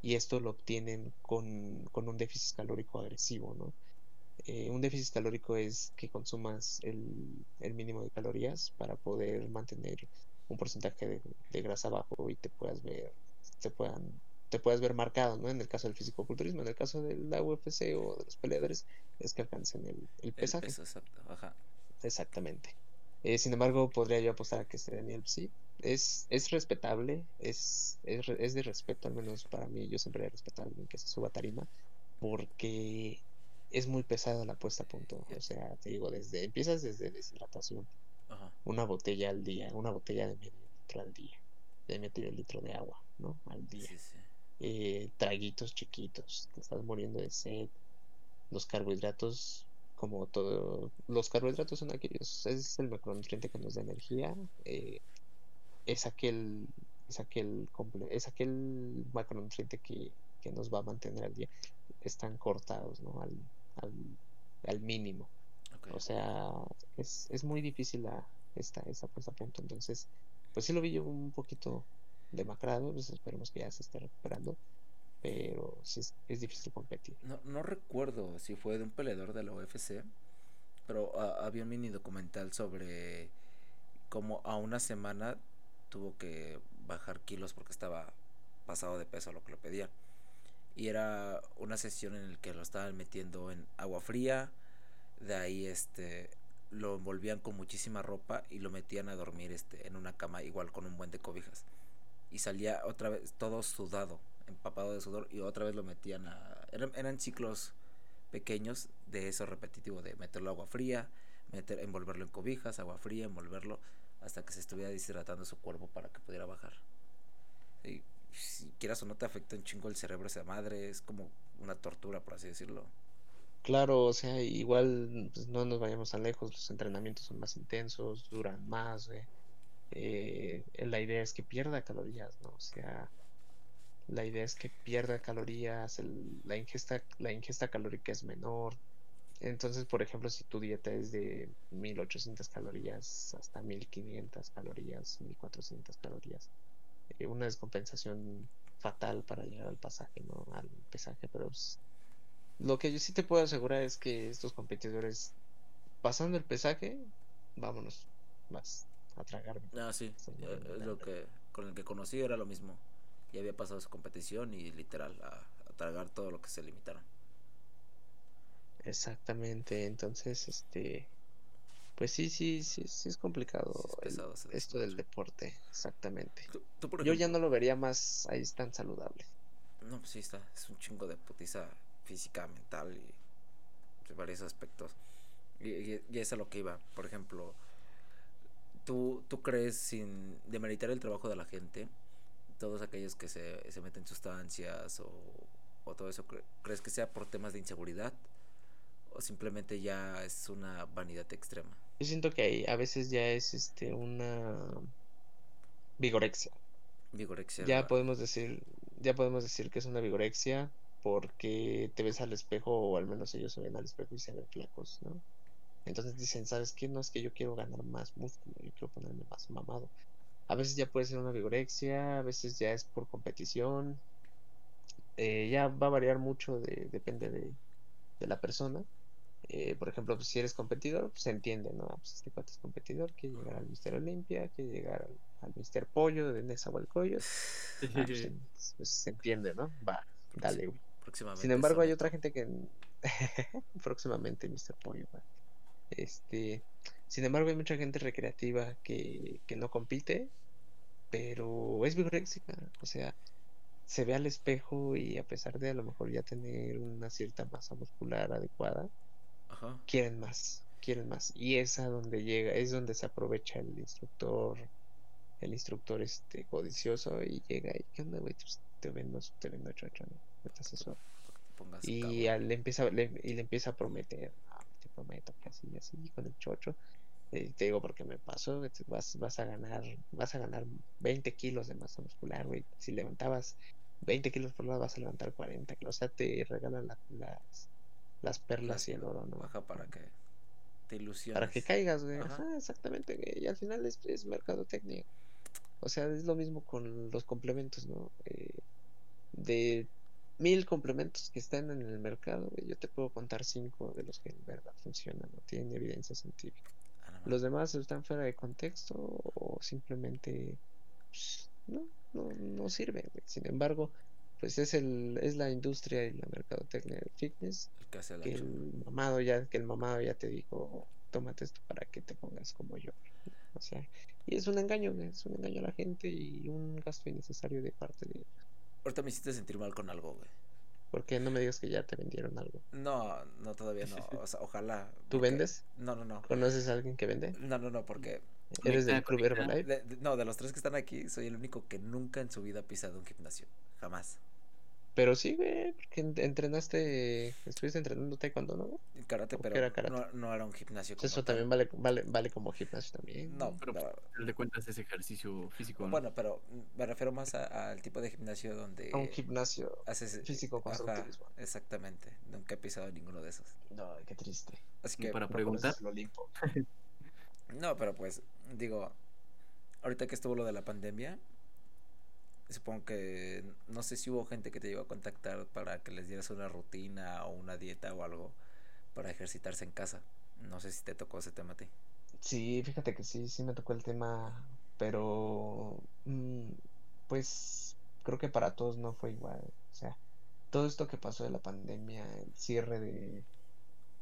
y esto lo obtienen con, con un déficit calórico agresivo, ¿no? Eh, un déficit calórico es que consumas el, el mínimo de calorías para poder mantener un porcentaje de, de grasa bajo y te puedas ver, te puedan, te puedas ver marcado, ¿no? En el caso del fisicoculturismo, en el caso de la UFC o de los peleadores, es que alcancen el, el El pesaje. peso, exacto. Ajá. Exactamente. Eh, sin embargo, podría yo apostar a que este Daniel sí. Es, es respetable, es, es, es de respeto, al menos para mí. Yo siempre he respetado a alguien que se suba a tarima, porque es muy pesada la puesta a punto. O sea, te digo, desde empiezas desde deshidratación, Ajá. una botella al día, una botella de medio litro al día, de medio litro de agua, ¿no? Al día. Sí, sí. Eh, traguitos chiquitos, te estás muriendo de sed. Los carbohidratos, como todo, los carbohidratos son aquellos, es el macronutriente que nos da energía, eh, es aquel, es aquel, comple- es aquel macronutriente que, que nos va a mantener al día. Están cortados, ¿no? Al, al, al mínimo. O sea, es, es muy difícil la, esta, esta puesta a punto. Entonces, pues sí lo vi yo un poquito demacrado, pues esperemos que ya se esté recuperando. Pero sí es, es difícil competir. No, no recuerdo si fue de un peleador de la UFC, pero ah, había un mini documental sobre cómo a una semana tuvo que bajar kilos porque estaba pasado de peso a lo que le pedían. Y era una sesión en la que lo estaban metiendo en agua fría, de ahí este lo envolvían con muchísima ropa y lo metían a dormir este en una cama igual con un buen de cobijas. Y salía otra vez todo sudado, empapado de sudor y otra vez lo metían a eran, eran ciclos pequeños de eso repetitivo de meterlo a agua fría, meter envolverlo en cobijas, agua fría, envolverlo hasta que se estuviera deshidratando su cuerpo para que pudiera bajar. Y si quieras o no te afecta un chingo el cerebro esa madre, es como una tortura por así decirlo. Claro, o sea, igual pues, no nos vayamos tan lejos, los entrenamientos son más intensos, duran más. Eh, la idea es que pierda calorías, ¿no? O sea, la idea es que pierda calorías, la ingesta, la ingesta calórica es menor. Entonces, por ejemplo, si tu dieta es de 1800 calorías hasta 1500 calorías, 1400 calorías, que una descompensación fatal para llegar al pasaje, ¿no? Al pesaje, pero pues, lo que yo sí te puedo asegurar es que estos competidores, pasando el pesaje, vámonos, vas a tragar. Ah, sí, eh, es lo que con el que conocí era lo mismo. Ya había pasado su competición y literal a, tragar todo lo que se limitaron. Exactamente, entonces, este, pues sí, sí, sí, sí es complicado esto del deporte, exactamente. Yo ya no lo vería más ahí tan saludable. No, pues sí está, es un chingo de putiza física, mental y de varios aspectos. Y, y, es a lo que iba, por ejemplo, ¿tú, tú crees sin demeritar el trabajo de la gente, todos aquellos que se, se meten sustancias o, o todo eso, ¿crees que sea por temas de inseguridad? o simplemente ya es una vanidad extrema? Yo siento que hay, a veces ya es este una vigorexia. Vigorexia. Ya podemos decir, ya podemos decir que es una vigorexia porque te ves al espejo o al menos ellos se ven al espejo y se ven flacos, ¿no? Entonces dicen, ¿sabes qué? No es que yo quiero ganar más músculo, yo quiero ponerme más mamado. A veces ya puede ser una vigorexia, a veces ya es por competición. Eh, ya va a variar mucho, de, depende de, de la persona. Eh, por ejemplo, pues, si eres competidor, pues se entiende, ¿no? Pues este cuate es competidor, quiere llegar al Mister Olimpia, quiere llegar al, Mister Pollo de Nezahualcóyotl. Ah, pues, pues, se entiende, ¿no? Va, dale, güey. Sin embargo, hay otra gente que próximamente Mister Pollo, Este, sin embargo, hay mucha gente recreativa que, que no compite, pero es vigorexia, o sea, se ve al espejo y a pesar de a lo mejor ya tener una cierta masa muscular adecuada, quieren más, quieren más. Y es a donde llega, es donde se aprovecha el instructor, el instructor este codicioso y llega y, ¿qué onda, güey? Pues, te vendo, te vendo chocho, ¿no? Y le empieza, y le empieza a prometer, te prometo que así, así, con el chocho. Eh, te digo porque me pasó, vas, vas a ganar, vas a ganar 20 kilos de masa muscular, güey. Si levantabas 20 kilos por lado, vas a levantar 40 kilos. O sea, te regalan las, las perlas y el oro, ¿no? Baja para que te ilusiones. Para que caigas, güey. Ajá, exactamente, Y al final es, es mercadotecnia. O sea, es lo mismo con los complementos, ¿no? Eh, de mil complementos que están en el mercado, yo te puedo contar cinco de los que en verdad funcionan, no tienen evidencia científica. Los demás están fuera de contexto o simplemente pues, no, no, no sirven. Sin embargo, pues es el es la industria y la mercadotecnia del fitness el que, el mamado ya que el mamado ya te dijo tómate esto para que te pongas como yo o sea y es un engaño es un engaño a la gente y un gasto innecesario de parte de ellos. Ahorita me hiciste sentir mal con algo güey. Porque no me digas que ya te vendieron algo. No no todavía no. O sea, ojalá tú vendes no no no. Conoces a alguien que vende no no no porque ¿Eres del Club Herbalife? no, de los tres que están aquí, soy el único que nunca en su vida ha pisado un gimnasio. Jamás. Pero sí, güey, entrenaste, estuviste entrenando taekwondo, ¿no? Karate, pero era No, era un gimnasio. Como Eso también vale, vale, vale como gimnasio también. No, pero, pero de cuentas es ejercicio físico. Bueno, pero me refiero más al tipo de gimnasio donde... A un gimnasio haces, físico constructivismo. exactamente, nunca he pisado ninguno de esos. No, qué triste. Así que... Para preguntar... no, pero pues, digo, ahorita que estuvo lo de la pandemia, supongo que no sé si hubo gente que te llegó a contactar para que les dieras una rutina o una dieta o algo para ejercitarse en casa. No sé si te tocó ese tema a ti. Sí, fíjate que sí, sí me tocó el tema, pero mm, pues creo que para todos no fue igual. O sea, todo esto que pasó de la pandemia, el cierre de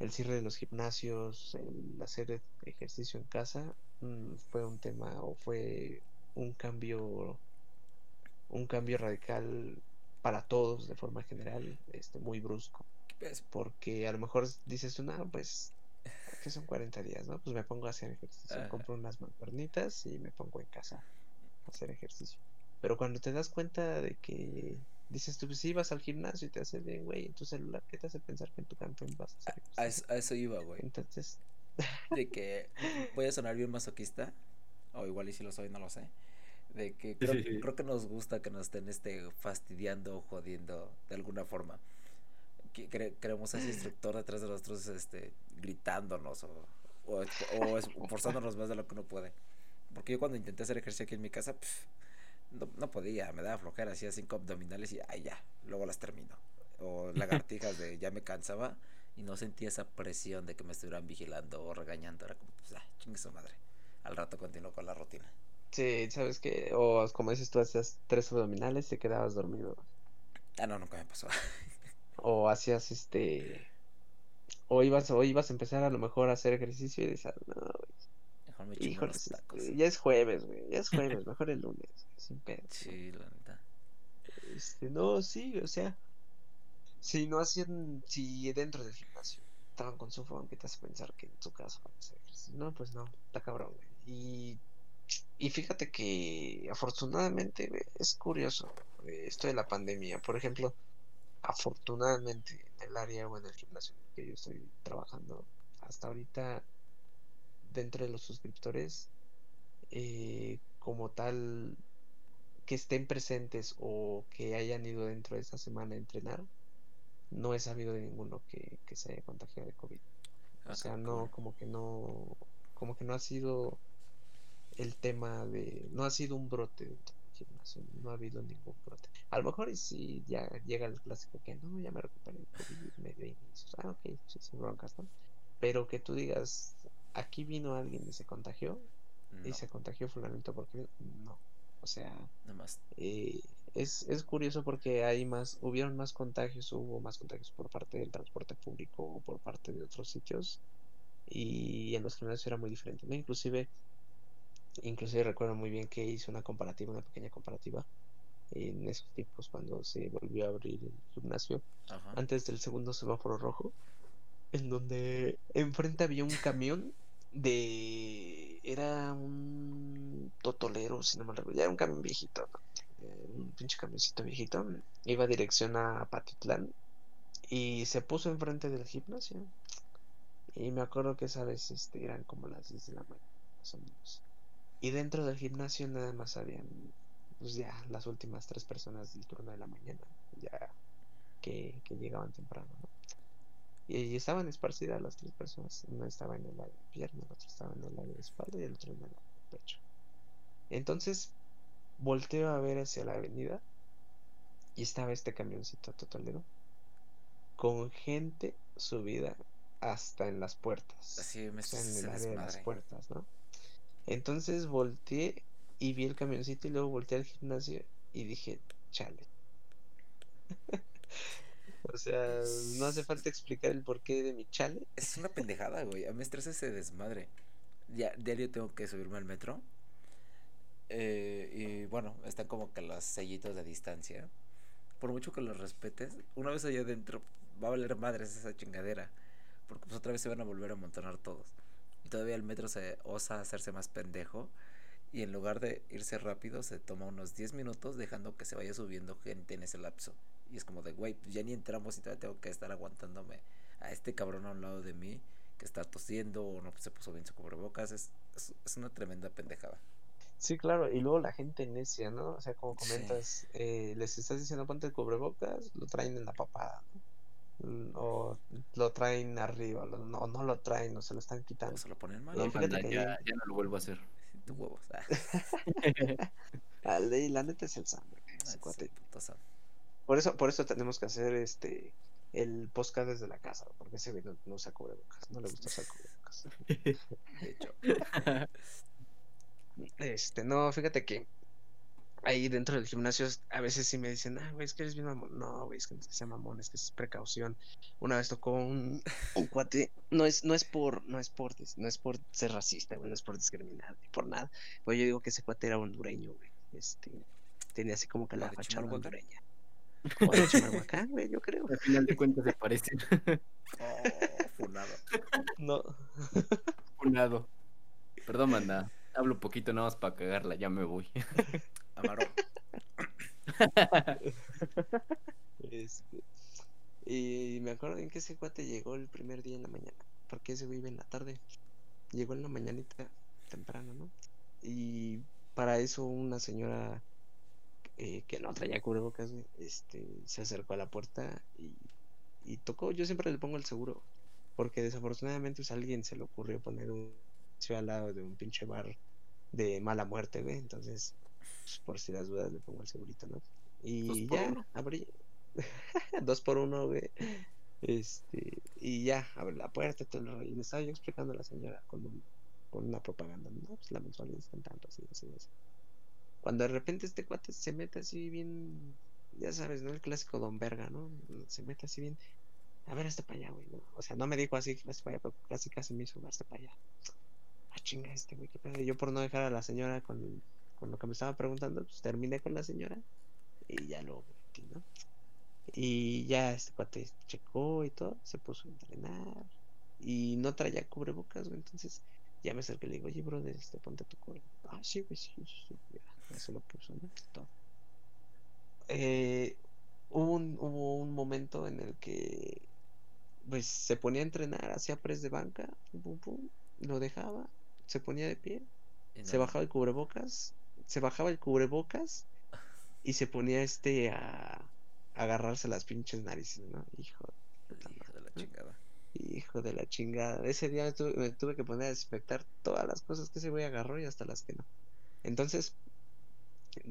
el cierre de los gimnasios, el hacer ejercicio en casa, mm, fue un tema o fue un cambio un cambio radical para todos de forma general, este, muy brusco. Porque a lo mejor dices no, pues, que son 40 días, ¿no? Pues me pongo a hacer ejercicio, compro unas mancuernitas y me pongo en casa a hacer ejercicio. Pero cuando te das cuenta de que dices tú, pues sí, vas al gimnasio y te haces bien, güey, en tu celular, ¿qué te hace pensar que en tu cantón vas a hacer ejercicio? A, eso, iba, güey. Entonces... de que voy a sonar bien masoquista, o igual y si lo soy, no lo sé de que creo, que nos gusta que nos estén este fastidiando jodiendo de alguna forma que queremos a ese instructor detrás de nosotros este gritándonos o, o, forzándonos más de lo que uno puede porque yo cuando intenté hacer ejercicio aquí en mi casa no, podía, me daba flojera, hacía cinco abdominales y ay ya, luego las termino. O lagartijas de ya me cansaba y no sentía esa presión de que me estuvieran vigilando o regañando. Era como, pues, ah, chingue su madre. Al rato continuó con la rutina. Sí, sabes que, o como dices tú, hacías tres abdominales y te quedabas dormido. Ah, no, nunca me pasó. o hacías este, o ibas, o ibas a empezar a lo mejor a hacer ejercicio y dices, no, Mejor me Híjole, ya es jueves, güey, ya es jueves, mejor el lunes, sin pedo. Sí, la neta. Este, no, sí, o sea, si no hacían, si dentro del gimnasio estaban con su phone, que te hace pensar que en tu casa van a hacer No, pues no, está cabrón, güey. Y y fíjate que afortunadamente es curioso esto de la pandemia. Por ejemplo, afortunadamente en el área o en el gimnasio en el que yo estoy trabajando, hasta ahorita dentro de los suscriptores, eh, como tal, que estén presentes o que hayan ido dentro de esta semana a entrenar, no he sabido de ninguno que, que se haya contagiado de COVID. o ah, sea, no, como que no, como que no ha sido el tema de. No ha sido un brote del gimnasio, no ha habido ningún brote. A lo mejor si ya llega el clásico que no, ya me recuperé COVID medio inicios. Ah, ok, sí, sin broncas, ¿no? Pero que tú digas, aquí vino alguien y se contagió, y se contagió fulanito porque no. O sea, eh, es, es curioso porque hay más, hubieron más contagios, hubo más contagios por parte del transporte público o por parte de otros sitios y en los gimnasios era muy diferente, ¿no? Inclusive Inclusive recuerdo muy bien que hice una comparativa, una pequeña comparativa en esos tiempos cuando se volvió a abrir el gimnasio antes del segundo semáforo rojo en donde enfrente había un camión de era un totolero si no me recuerdo era un camión viejito eh, un pinche camioncito viejito iba dirección a Patitlán y se puso enfrente del gimnasio. Y me acuerdo que esa vez este, eran como las 10 de la mañana más o menos y dentro del gimnasio nada más habían, pues ya, las últimas tres personas del turno de la mañana, ya que, llegaban temprano, ¿no? Y, estaban esparcidas las tres personas. Una estaba en el área de pierna, el otro estaba en el área de espalda y el otro en el área de pecho. Entonces, volteo a ver hacia la avenida y estaba este camioncito totalero con gente subida hasta en las puertas. Así me o en el área de las puertas, ¿no? Entonces volteé y vi el camioncito y luego volteé al gimnasio y dije, chale. o sea, no hace falta explicar el porqué de mi chale. Es una pendejada, güey. A mí me estresa ese desmadre. Ya, diario tengo que subirme al metro. Eh, y bueno, están como que los sellitos de distancia. Por mucho que los respetes, una vez allá adentro va a valer madres esa chingadera. Porque pues otra vez se van a volver a amontonar todos todavía el metro se osa hacerse más pendejo y en lugar de irse rápido se toma unos 10 minutos dejando que se vaya subiendo gente en ese lapso. Y es como de, güey, pues ya ni entramos y todavía tengo que estar aguantándome a este cabrón a un lado de mí que está tosiendo o no se puso bien su cubrebocas. Es, es, una tremenda pendejada. Sí, claro, y luego la gente necia, ¿no? O sea, como comentas, eh, les estás diciendo ponte el cubrebocas, lo traen en la papada, ¿no? O lo traen arriba, o no, no lo traen, o se lo están quitando. se lo ponen mal. ya, no lo vuelvo a hacer. Tu huevos. Ah. la neta es el sangre. Ah, por eso, por eso tenemos que hacer este el podcast desde la casa, porque ese no, no usa cubrebocas, no le gusta usar cubrebocas. De hecho. Este, no, fíjate que ahí dentro del gimnasio a veces sí me dicen, ah, güey, es que eres bien mamón. No, güey, es que no es que sea mamón, es que es precaución. Una vez tocó un, un cuate, no es, no es por, no es por, no es por ser racista, güey, no es por discriminar, ni por nada. Pues yo digo que ese cuate era hondureño, güey. Este, tenía así como que la fachada hondureña. O de Chimalhuacán, güey, yo creo. Al final de cuentas se parecen. oh, funado. No. Funado. Perdón, manda. Hablo poquito nada más para cagarla, ya me voy. Este, y me acuerdo en que ese cuate llegó el primer día en la mañana, porque ese vive en la tarde. Llegó en la mañanita temprano, ¿no? Y para eso una señora eh, que no traía cubrebocas, este, se acercó a la puerta y, y tocó. Yo siempre le pongo el seguro, porque desafortunadamente pues, a alguien se le ocurrió poner un al lado de un pinche bar de mala muerte, güey. Entonces, pues, por si las dudas le pongo el segurito, ¿no? Y ya, abrí. Dos por uno, güey. Este, y ya, abrí la puerta y todo rollo. Y le estaba yo explicando a la señora con, un- con una propaganda, ¿no? Pues la mensualidad está en tanto, así, así, así. Cuando de repente este cuate se mete así bien, ya sabes, ¿no? El clásico Don Verga, ¿no? Se mete así bien. A ver, hasta para allá, güey, ¿no? O sea, no me dijo así, hasta para allá, pero casi casi me hizo, hasta para allá. Ah, chinga este, güey, qué pedo. Yo por no dejar a la señora con, con lo que me estaba preguntando, pues terminé con la señora y ya lo metí, ¿no? Y ya este cuate checó y todo, se puso a entrenar y no traía cubrebocas, güey, entonces ya me acerqué y le digo, oye, brother, este, ponte tu cubrebocas. Ah, sí, güey, sí, sí, ya, lo puso, ¿no? Todo. Eh, hubo un, hubo un momento en el que, pues, se ponía a entrenar, hacía press de banca, pum, pum, pum, lo dejaba, se ponía de pie, se bajaba el cubrebocas, se bajaba el cubrebocas y se ponía este a, a agarrarse las pinches narices, ¿no? Hijo de Hijo de la chingada. Hijo de la chingada. Ese día me tuve, me tuve que poner a desinfectar todas las cosas que ese güey agarró y hasta las que no. Entonces,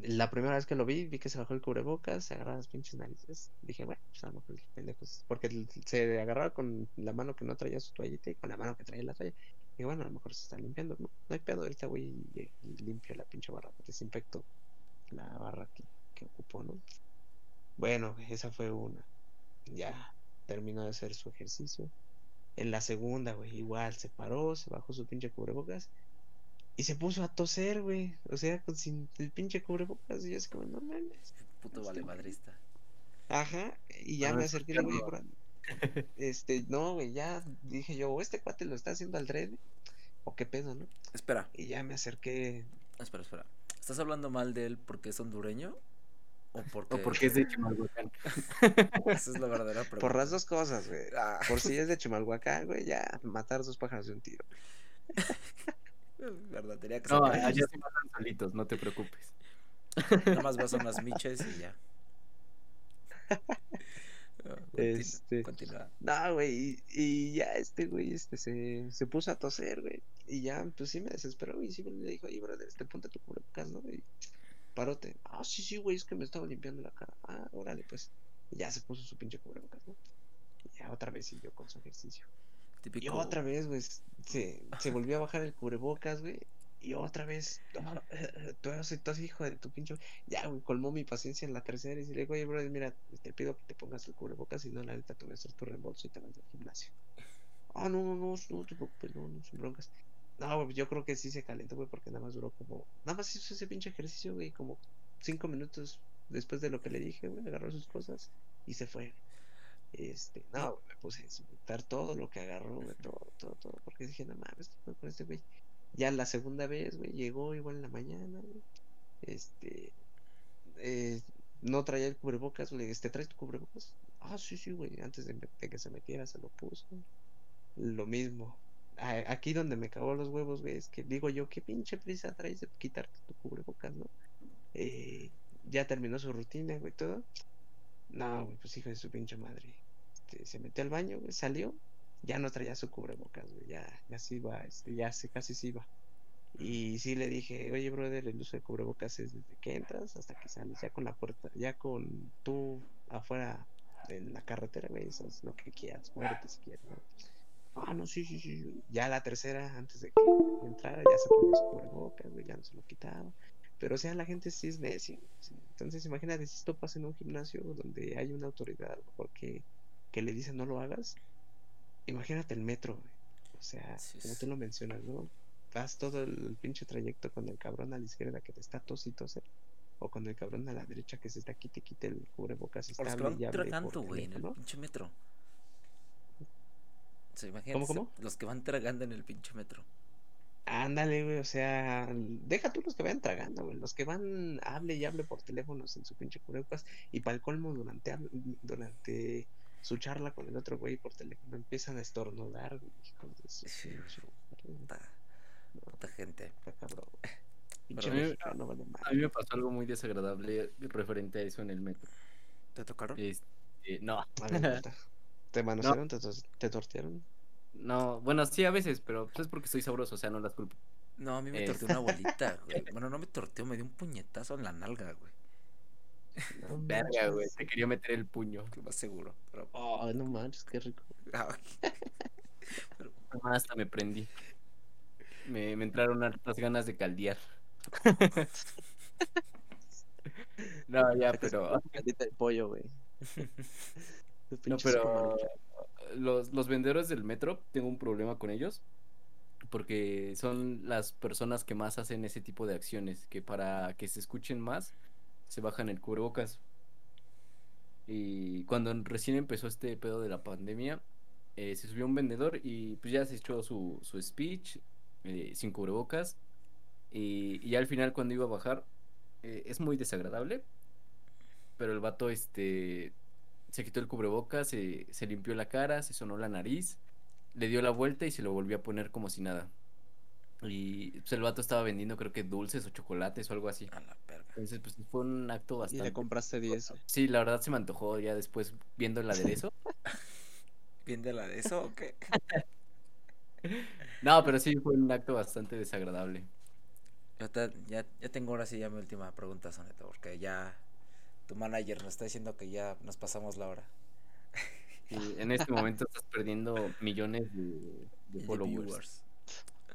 la primera vez que lo vi, vi que se bajó el cubrebocas, se agarraba las pinches narices. Dije, bueno, pues a lo mejor el pendejo es- Porque se agarraba con la mano que no traía su toallita y con la mano que traía la toalla. Dije, bueno, a lo mejor se está limpiando. No, no hay pedo, ahorita voy y, y limpio la pinche barra, desinfecto la barra que, que ocupó, ¿no? Bueno, esa fue una. Ya terminó de hacer su ejercicio. En la segunda, güey, igual se paró, se bajó su pinche cubrebocas y se puso a toser, güey. O sea, con, sin el pinche cubrebocas. Y yo así como, no mames. Puto Este vale madrista. Ajá, y ya Ah, me acerqué y le bro, este, no, güey, ya dije yo, o este cuate lo está haciendo al red, o qué pedo, ¿no? Espera, Y ya me acerqué. espera, espera. ¿Estás hablando mal de él porque es hondureño? ¿O porque, O porque es de Chimalhuacán. Esa es la verdadera pregunta. Por las dos cosas, güey. Ah, Por si es de Chimalhuacán, güey, ya matar dos pájaros de un tiro. verdad, tenía que No, allá se matan solitos, no te preocupes. Nada más vas a unas miches y ya. No, Este- continúa. No, güey, y, y ya este güey este se, se puso a toser, güey. Y ya, pues sí me desesperó, y sí me le dijo, oye, brother, este ponte tu cubrebocas, ¿no? Y parote. Ah, sí, sí, güey, es que me estaba limpiando la cara. Ah, órale, pues. Y ya se puso su pinche cubrebocas, ¿no? Y ya otra vez siguió con su ejercicio. Y Típico. otra vez, güey, se, se volvió a bajar el cubrebocas, güey. Y otra vez, "Ah, tú eres tú eres hijo de tu pinche. Ya, güey, colmó mi paciencia en la tercera y le digo, oye, brother, mira, te pido que te pongas el cubrebocas, si no, la neta te voy a hacer tu reembolso y te vas al gimnasio. Ah, no, no, no, no te preocupes, no, no, sin broncas. No, güey, yo creo que sí se calentó, güey, porque nada más duró como. Nada más hizo ese pinche ejercicio, güey, como cinco minutos después de lo que le dije, güey, agarró sus cosas y se fue. Este, no, güey, me puse a insultar todo lo que agarró, güey, todo, todo, todo, porque dije, no mames, ¿qué fue con este güey? Ya la segunda vez, güey, llegó igual en la mañana, güey. Este, eh, no traía el cubrebocas, güey, este, ¿traes tu cubrebocas? Ah, sí, sí, güey, antes de, que se metiera se lo puso. Lo mismo. Aquí donde me cagó los huevos, güey, es que digo yo, qué pinche prisa traes de quitarte tu cubrebocas, ¿no? Eh, ya terminó su rutina, güey, todo. No, güey, pues hijo de su pinche madre. Este, se metió al baño, güey, salió, ya no traía su cubrebocas, güey, ya, ya se iba, este, ya se casi se iba. Y sí le dije, oye, brother, el uso de cubrebocas es desde que entras hasta que sales, ya con la puerta, ya con tú afuera en la carretera, güey, es lo que quieras, muérete si quieres. Ah, no, sí, sí, sí. Ya la tercera, antes de que entrara, ya se ponía su cubrebocas, güey, ya no se lo quitaba. Pero, o sea, la gente sí es necia. Entonces, imagínate si esto pasa en un gimnasio donde hay una autoridad, a lo mejor que, que le dice no lo hagas. Imagínate el metro, güey. O sea, Sí, como tú lo mencionas, ¿no? Vas todo el pinche trayecto con el cabrón a la izquierda que te está tos y tose. O con el cabrón a la derecha que se está quite quite el cubrebocas y O está tragando, güey, en el pinche metro. Se imagínate, ¿Cómo, cómo? Los que van tragando en el pinche metro. Ándale, güey, o sea, deja tú los que vayan tragando, güey, los que van, hable y hable por teléfonos en su pinche cubrebocas y para el colmo durante, durante su charla con el otro güey por teléfono empiezan a estornudar, güey, hijos de su Sí, Puta, puta gente. cabrón, a mí- mexicano, vale madre. A mí me pasó algo muy desagradable referente a eso en el metro. ¿Te tocaron? Este, no, ver. ¿Te manosearon? ¿Te, te tortearon? no, bueno, sí a veces, pero pues es porque soy sabroso, o sea, no las culpo. No, a mí me Es- torteó una bolita, güey. Bueno, no me torteó, me dio un puñetazo en la nalga, güey. Verga, güey. Te quería meter el puño. Lo más seguro. Pero... Oh, no manches, qué rico. Ah, Ah, Hasta me prendí. Me, me entraron hartas ganas de caldear. no, ya, pero. una caldita de pollo, güey. No, pero los, los vendedores del metro, tengo un problema con ellos. Porque son las personas que más hacen ese tipo de acciones. Que para que se escuchen más, se bajan el cubrebocas. Y cuando recién empezó este pedo de la pandemia, eh, se subió un vendedor y pues ya se echó su, su speech eh, sin cubrebocas. Y, al final cuando iba a bajar, eh, es muy desagradable. Pero el vato este, se quitó el cubrebocas, se, se limpió la cara, se sonó la nariz, le dio la vuelta y se lo volvió a poner como si nada. Y pues, el vato estaba vendiendo creo que dulces o chocolates o algo así. a la verga. Entonces pues fue un acto Y bastante... le compraste 10. güey. Sí, la verdad se me antojó ya después viendo el aderezo. ¿Bien de la de eso o qué? No, pero sí fue un acto bastante desagradable. Yo te- ya, ya tengo ahora sí ya mi última pregunta, Soneto, porque ya tu manager nos está diciendo que ya nos pasamos la hora. Y en este momento estás perdiendo millones de, de Y de followers. viewers.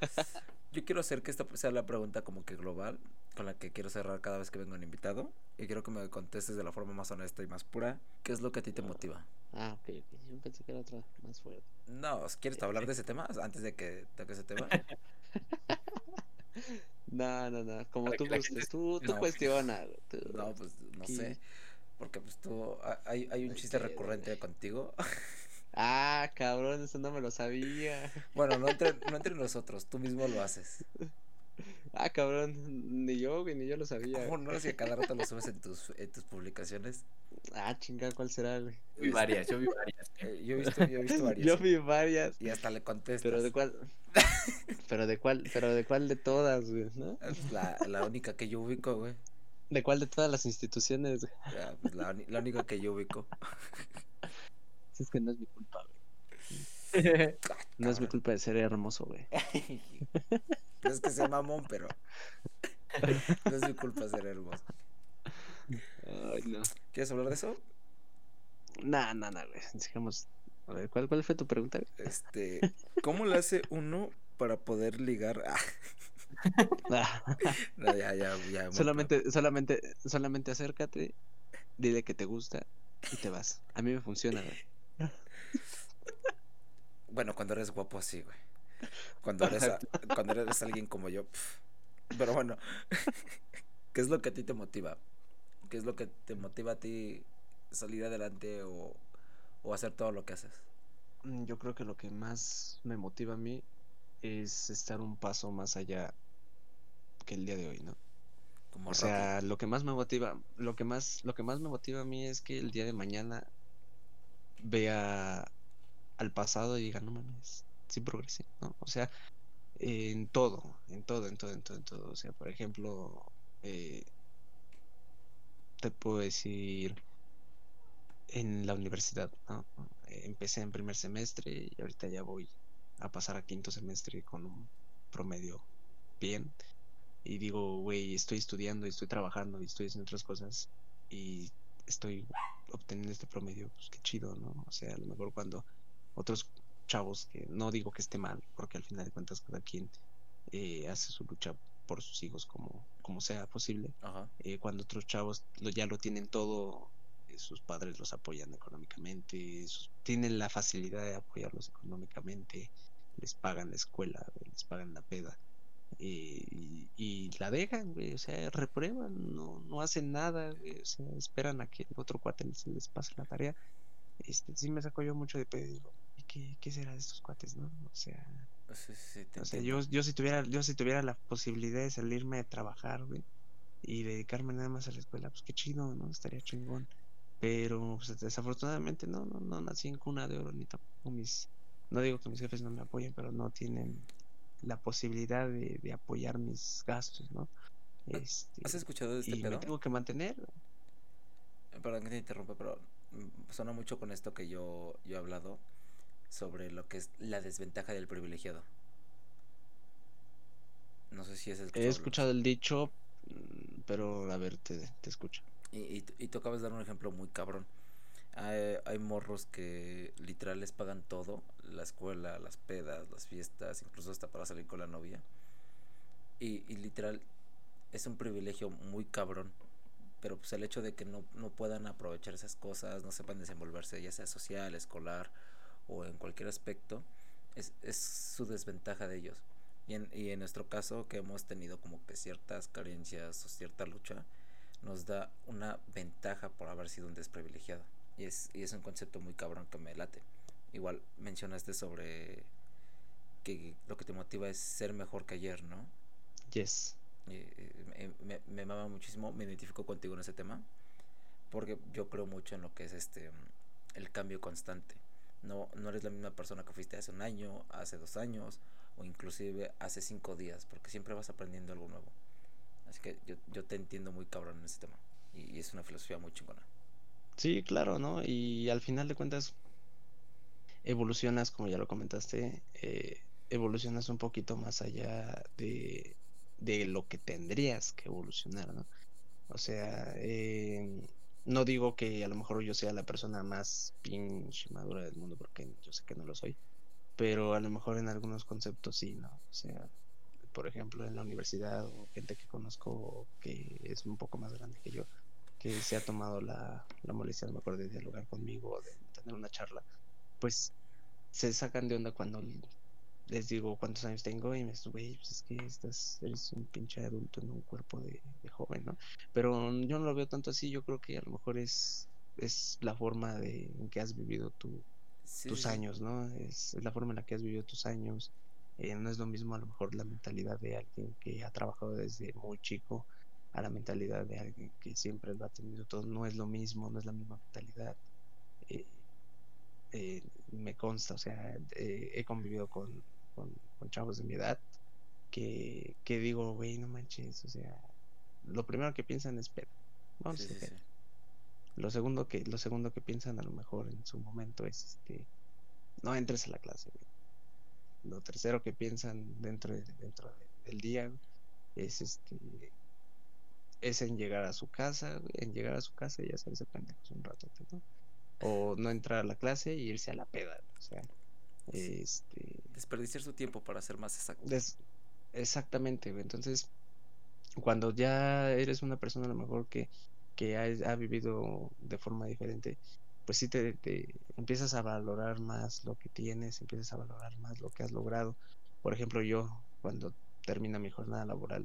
Yo quiero hacer que esta sea la pregunta como que global, con la que quiero cerrar cada vez que vengo un invitado. Y quiero que me contestes de la forma más honesta y más pura. ¿Qué es lo que a ti te motiva? Ah, ok, ok. Yo pensé que era otra más fuerte. No, ¿quieres hablar de ese tema antes de que toque ese tema? No, no, no. Como tú gustes. gente- Tú, tú No. cuestiona. güey, tú- No, pues no sé. Porque pues tú, ha- hay, hay un chiste recurrente contigo. Ah, cabrón, eso no me lo sabía. Bueno, no entre, no entre nosotros, tú mismo lo haces. Ah, cabrón, ni yo, güey, ni yo lo sabía. ¿Cómo no? Si a cada rato lo subes en tus, en tus publicaciones. Ah, chinga, ¿cuál será, güey? Yo vi varias, yo vi varias. Eh, yo he visto, yo he visto varias. Yo vi varias. Y hasta le contestas. Pero de cuál. pero de cuál, pero de cuál de todas, güey, ¿no? Es la, la única que yo ubico, güey. De cuál de todas las instituciones, güey. Ya, pues, la, la única que yo ubico. Es que no es mi culpa, güey. No es mi culpa de ser hermoso, güey. No es que sea mamón, pero. No es mi culpa ser hermoso. Ay, no. ¿Quieres hablar de eso? Nah, nah, nah, güey. Sigamos. A ver, ¿cuál, cuál fue tu pregunta? güey? Este. ¿Cómo le hace uno para poder ligar? Ah, no, ya, ya, ya. solamente, solamente, solamente acércate, dile que te gusta y te vas. A mí me funciona, güey. Bueno, cuando eres guapo así, güey. Cuando eres, a- cuando eres alguien como yo. Pero bueno, ¿qué es lo que a ti te motiva? ¿Qué es lo que te motiva a ti salir adelante o, o hacer todo lo que haces? Mm, Yo creo que lo que más me motiva a mí es estar un paso más allá que el día de hoy, ¿no? Como O Rocky. sea, lo que más me motiva, lo que más, lo que más me motiva a mí es que el día de mañana vea al pasado y diga, no mames, sí progresé, ¿no? O sea, en todo, en todo, en todo, en todo, en todo. O sea, por ejemplo, eh, te puedo decir en la universidad, ¿no? Empecé en primer semestre y ahorita ya voy a pasar a quinto semestre con un promedio bien. Y digo, güey, estoy estudiando y estoy trabajando y estoy haciendo otras cosas y estoy obteniendo este promedio, pues qué chido, ¿no? O sea, a lo mejor cuando otros chavos, que no digo que esté mal, porque al final de cuentas cada quien eh, hace su lucha por sus hijos como, como sea posible, Ajá. eh, cuando otros chavos lo, ya lo tienen todo, eh, sus padres los apoyan económicamente, sus- tienen la facilidad de apoyarlos económicamente, les pagan la escuela, les pagan la peda. eh, y, y la dejan, güey, o sea, reprueban, no, no hacen nada, güey, o sea, esperan a que el otro cuate les, les pase la tarea. Este, sí me saco yo mucho de pedo, digo, ¿y qué, qué será de estos cuates, no? O sea, Sí, sí, te o sea, yo, yo si tuviera, yo si tuviera la posibilidad de salirme de trabajar, güey, y dedicarme nada más a la escuela, pues qué chido, ¿no? Estaría chingón. Pero pues, desafortunadamente no, no, no nací en cuna de oro, ni tampoco mis, no digo que mis jefes no me apoyen, pero no tienen la posibilidad de, de apoyar mis gastos, ¿no? Este, ¿Has escuchado de este y me pedo? tengo que mantener. Perdón que te interrumpa, pero mm, suena mucho con esto que yo, yo he hablado sobre lo que es la desventaja del privilegiado. No sé si es el He escuchado el dicho, mm, pero a ver, te, te escucho. Y, y, y tú acabas de dar un ejemplo muy cabrón. Hay, hay, morros que literal les pagan todo, la escuela, las pedas, las fiestas, incluso hasta para salir con la novia. Y, y literal es un privilegio muy cabrón. Pero pues el hecho de que no, no puedan aprovechar esas cosas, no sepan desenvolverse, ya sea social, escolar o en cualquier aspecto, es, es su desventaja de ellos. Y en, y en nuestro caso, que hemos tenido como que ciertas carencias o cierta lucha, nos da una ventaja por haber sido un desprivilegiado. Y es, y es un concepto muy cabrón que me late. Igual mencionaste sobre que lo que te motiva es ser mejor que ayer, ¿no? Yes. Y, me, me, me mama muchísimo, me identifico contigo en ese tema. Porque yo creo mucho en lo que es este el cambio constante. No, no eres la misma persona que fuiste hace un año, hace dos años, o inclusive hace cinco días, porque siempre vas aprendiendo algo nuevo. Así que yo, yo te entiendo muy cabrón en ese tema. Y, es una filosofía muy chingona. Sí, claro, ¿no? Y al final de cuentas, evolucionas, como ya lo comentaste, eh, evolucionas un poquito más allá de, de, lo que tendrías que evolucionar, ¿no? O sea, eh, no digo que a lo mejor yo sea la persona más pinche madura del mundo, porque yo sé que no lo soy, pero a lo mejor en algunos conceptos sí, ¿no? O sea, por ejemplo, en la universidad o gente que conozco que es un poco más grande que yo, que se ha tomado la, la molestia, no me acuerdo, de dialogar conmigo, de tener una charla, pues se sacan de onda cuando les digo cuántos años tengo y me dicen, güey, pues es que estás, eres un pinche adulto en un cuerpo de, de, joven, ¿no? Pero yo no lo veo tanto así, yo creo que a lo mejor es, es la forma de, en que has vivido tu, sí, tus sí. años, ¿no? Es, es, la forma en la que has vivido tus años. Eh, no es lo mismo a lo mejor la mentalidad de alguien que ha trabajado desde muy chico a la mentalidad de alguien que siempre lo ha tenido todo. No es lo mismo, no es la misma mentalidad. Eh, eh, me consta, o sea, eh, he convivido con, con, con, chavos de mi edad que, que digo, güey, no manches, o sea, lo primero que piensan es pedo. Vamos sí, a sí, sí. Lo segundo que, lo segundo que piensan a lo mejor en su momento es este no entres a la clase, güey. Lo tercero que piensan dentro de, dentro de, del día es este es en llegar a su casa, en llegar a su casa y hacerse pendejos un rato, ¿no? O no entrar a la clase y irse a la peda, o sea, este... Desperdiciar su tiempo para ser más exacto. Des... Exactamente. Entonces, cuando ya eres una persona a lo mejor que, que ha, ha vivido de forma diferente, pues sí te, te, empiezas a valorar más lo que tienes, empiezas a valorar más lo que has logrado. Por ejemplo, yo cuando termina mi jornada laboral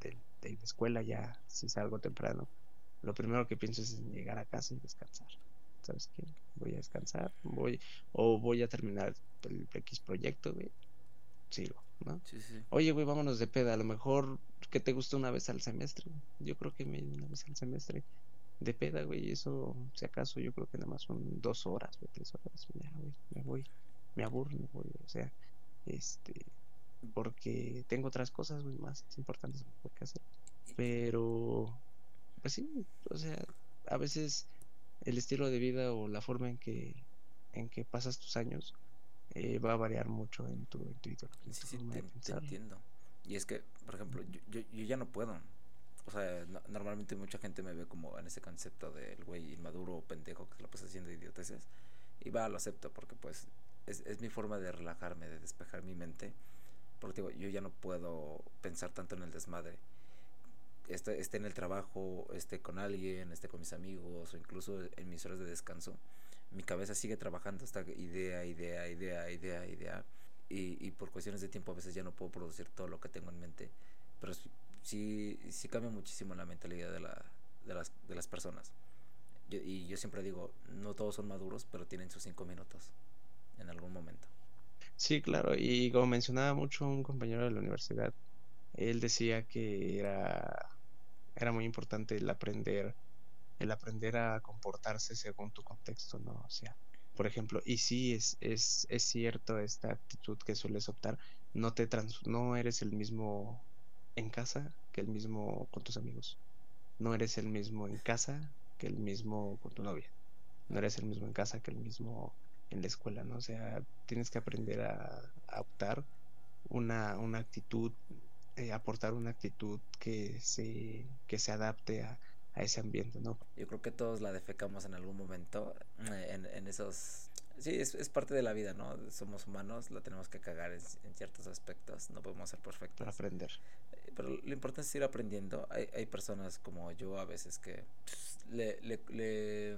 de, de la escuela, ya si salgo temprano, lo primero que pienso es en llegar a casa y descansar. ¿Sabes qué? Voy a descansar, voy o voy a terminar el X proyecto, güey. Sigo, ¿no? Sí, sí. Oye, güey, vámonos de peda. A lo mejor que te gusta una vez al semestre. Yo creo que me una vez al semestre de peda, güey. Eso, si acaso, yo creo que nada más son dos horas, güey, tres horas. Ya, güey, me voy. Me aburro, me voy. O sea, este. Porque tengo otras cosas, güey, más importantes que hacer. Pero, pues sí, o sea, a veces el estilo de vida o la forma en que, en que pasas tus años eh, va a variar mucho en tu, en tu ideología. Sí, sí, te, te, entiendo. Y es que, por ejemplo, yo, yo, yo ya no puedo. O sea, no, normalmente mucha gente me ve como en ese concepto del güey inmaduro o pendejo que se lo pasa haciendo idioteces. Y va, lo acepto porque pues es, es mi forma de relajarme, de despejar mi mente. Porque digo, yo ya no puedo pensar tanto en el desmadre esté, esté en el trabajo, esté con alguien, esté con mis amigos o incluso en mis horas de descanso, mi cabeza sigue trabajando esta idea, idea, idea, idea, idea. Y, y por cuestiones de tiempo a veces ya no puedo producir todo lo que tengo en mente. Pero sí, sí cambia muchísimo la mentalidad de, la, de, las, de las personas. Y yo siempre digo, no todos son maduros, pero tienen sus cinco minutos en algún momento. Sí, claro. Y como mencionaba mucho un compañero de la universidad, él decía que era era muy importante el aprender el aprender a comportarse según tu contexto, ¿no? O sea, por ejemplo, y sí es, es, es cierto esta actitud que sueles optar, no te trans no eres el mismo en casa que el mismo con tus amigos. No eres el mismo en casa que el mismo con tu novia. No eres el mismo en casa que el mismo en la escuela, ¿no? O sea, tienes que aprender a, optar una, una actitud eh, aportar una actitud que se, que se adapte a, a ese ambiente, ¿no? Yo creo que todos la defecamos en algún momento eh, en, en esos... Sí, es, es, parte de la vida, ¿no? Somos humanos, la tenemos que cagar en, en ciertos aspectos, no podemos ser perfectos. Para aprender. Eh, pero lo importante es ir aprendiendo. Hay, hay personas como yo a veces que pues, le, le, le,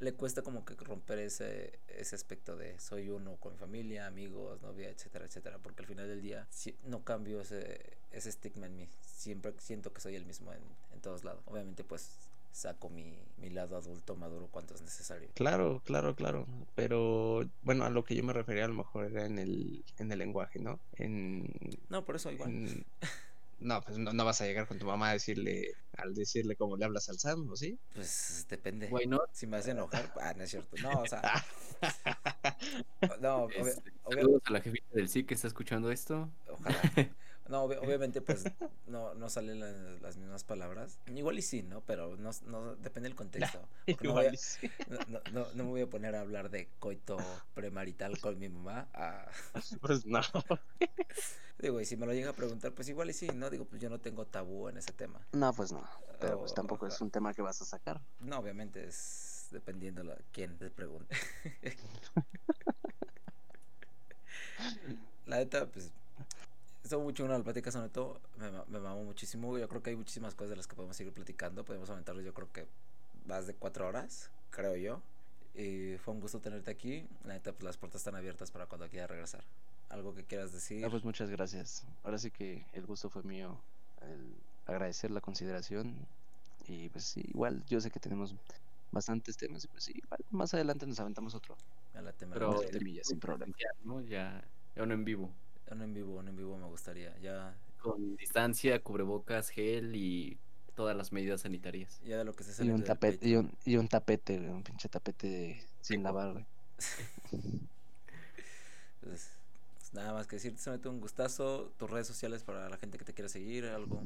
le, cuesta como que romper ese, ese aspecto de soy uno con mi familia, amigos, novia, etcétera, etcétera, porque al final del día si, no cambio ese, ese estigma en mí. Siempre siento que soy el mismo en, en todos lados. Obviamente pues saco mi, mi lado adulto maduro cuanto es necesario. Claro, claro, claro. Pero bueno, a lo que yo me refería a lo mejor era en el, en el lenguaje, ¿no? En, no, por eso igual. En, no, pues no, no, vas a llegar con tu mamá a decirle, al decirle cómo le hablas al Sam, ¿o sí? Pues depende. Why not? Si me hace enojar, ah, no es cierto. No, o sea. no, obvio, Saludos a la jefita del sí que está escuchando esto. Ojalá. No, ob obviamente, pues no, no salen las, las, mismas palabras. Igual y sí, ¿no? Pero no, no depende del contexto. No, voy a, sí. no, no, no, me voy a poner a hablar de coito premarital con mi mamá. Ah. Pues no. Digo, y si me lo llega a preguntar, pues igual y sí, ¿no? Digo, pues yo no tengo tabú en ese tema. No, pues no. Pero pues tampoco es un tema que vas a sacar. No, obviamente es dependiendo de quién te pregunte. La neta, pues estuvo mucho una la plática soneto, me, me mamó muchísimo, yo creo que hay muchísimas cosas de las que podemos seguir platicando, podemos aumentarlos yo creo que más de cuatro horas, creo yo, y fue un gusto tenerte aquí, la neta pues las puertas están abiertas para cuando quieras regresar, algo que quieras decir. Ah, pues muchas gracias, ahora sí que el gusto fue mío, el agradecer la consideración, y pues sí, igual yo sé que tenemos bastantes temas, y pues sí, igual más adelante nos aventamos otro. La Pero temilla, sin problema. ¿no? Ya, ya uno en vivo. Un en vivo, un en vivo me gustaría. Ya. Con distancia, cubrebocas, gel y todas las medidas sanitarias. Ya de lo que se sale. Y un tapete, y un, y un, tapete, un pinche tapete de, sin lavar, güey. pues, pues, nada más que decirte, se mete un gustazo. Tus redes sociales para la gente que te quiera seguir, algo.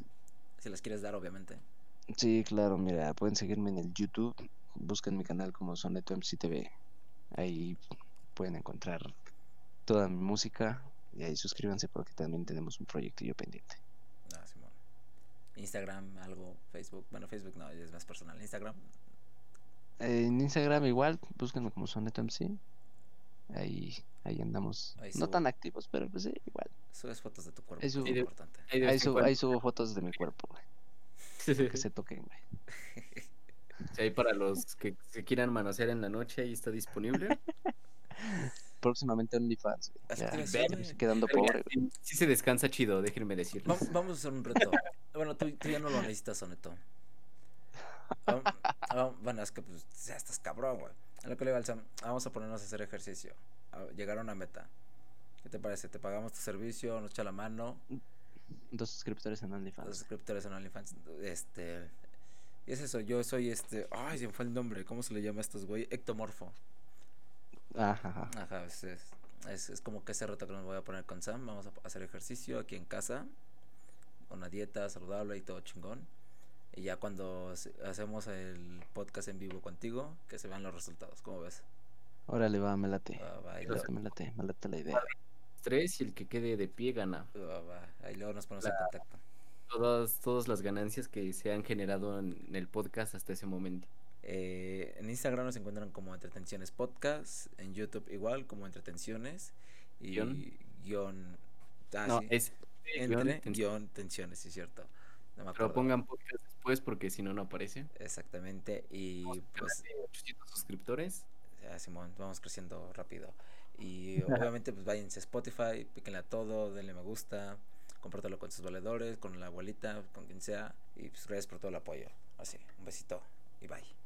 Si las quieres dar, obviamente. Sí, claro, mira, pueden seguirme en el YouTube. Busquen mi canal como Soneto MC TV. Ahí pueden encontrar toda mi música, y ahí suscríbanse porque también tenemos un proyectillo pendiente. Ah, Simón. Instagram, algo, Facebook. Bueno, Facebook no, es más personal. Instagram. Eh, en Instagram igual, búsquenme como Soneto MC. Ahí, ahí andamos. Ahí no tan activos, pero pues sí, igual. Subes fotos de tu cuerpo, ahí subo, es importante. Ahí, ahí, subo, ahí, subo, fotos de mi cuerpo, güey. que se toquen, güey. Sí, ahí para los que se quieran manosear en la noche, ahí está disponible. próximamente OnlyFans. Ya, estoy quedando pobre. Sí, sí, se descansa chido, déjenme decirles. Vamos, vamos a hacer un reto. bueno, tú, tú, ya no lo necesitas, Soneto. bueno, es que pues ya estás cabrón, güey. A lo que le al Sam, vamos a ponernos a hacer ejercicio. A llegar a una meta. ¿Qué te parece? Te pagamos tu servicio, nos echa la mano. Dos suscriptores en OnlyFans. Dos suscriptores en OnlyFans. Este. Y es eso, yo soy este. Ay, se me fue el nombre. ¿Cómo se le llama a estos güey? Ectomorfo. Ajá. Ajá, es, es, es, como que ese reto que nos voy a poner con Sam. Vamos a hacer ejercicio aquí en casa. Una dieta saludable y todo chingón. Y ya cuando hacemos el podcast en vivo contigo, que se vean los resultados. ¿Cómo ves? Órale, va, me late. Va, va, me, late me late, me late la idea. Tres y el que quede de pie gana. Va, va. Ahí luego nos ponemos la, en contacto. Todas, todas las ganancias que se han generado en el podcast hasta ese momento. Eh, en Instagram nos encuentran como Entretenciones Podcast, en YouTube igual como Entretenciones y guion. guion ah, no, sí. es entre guion, guion tensiones, sí es cierto. No Pero pongan podcast después porque si no no aparece. Exactamente y pues 800 suscriptores. Ya, Simón, vamos creciendo rápido. Y obviamente pues váyanse a Spotify, píquenle a todo, denle me gusta, compártelo con sus valedores, con la abuelita, con quien sea y pues gracias por todo el apoyo. Así, un besito y bye.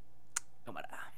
Cámara.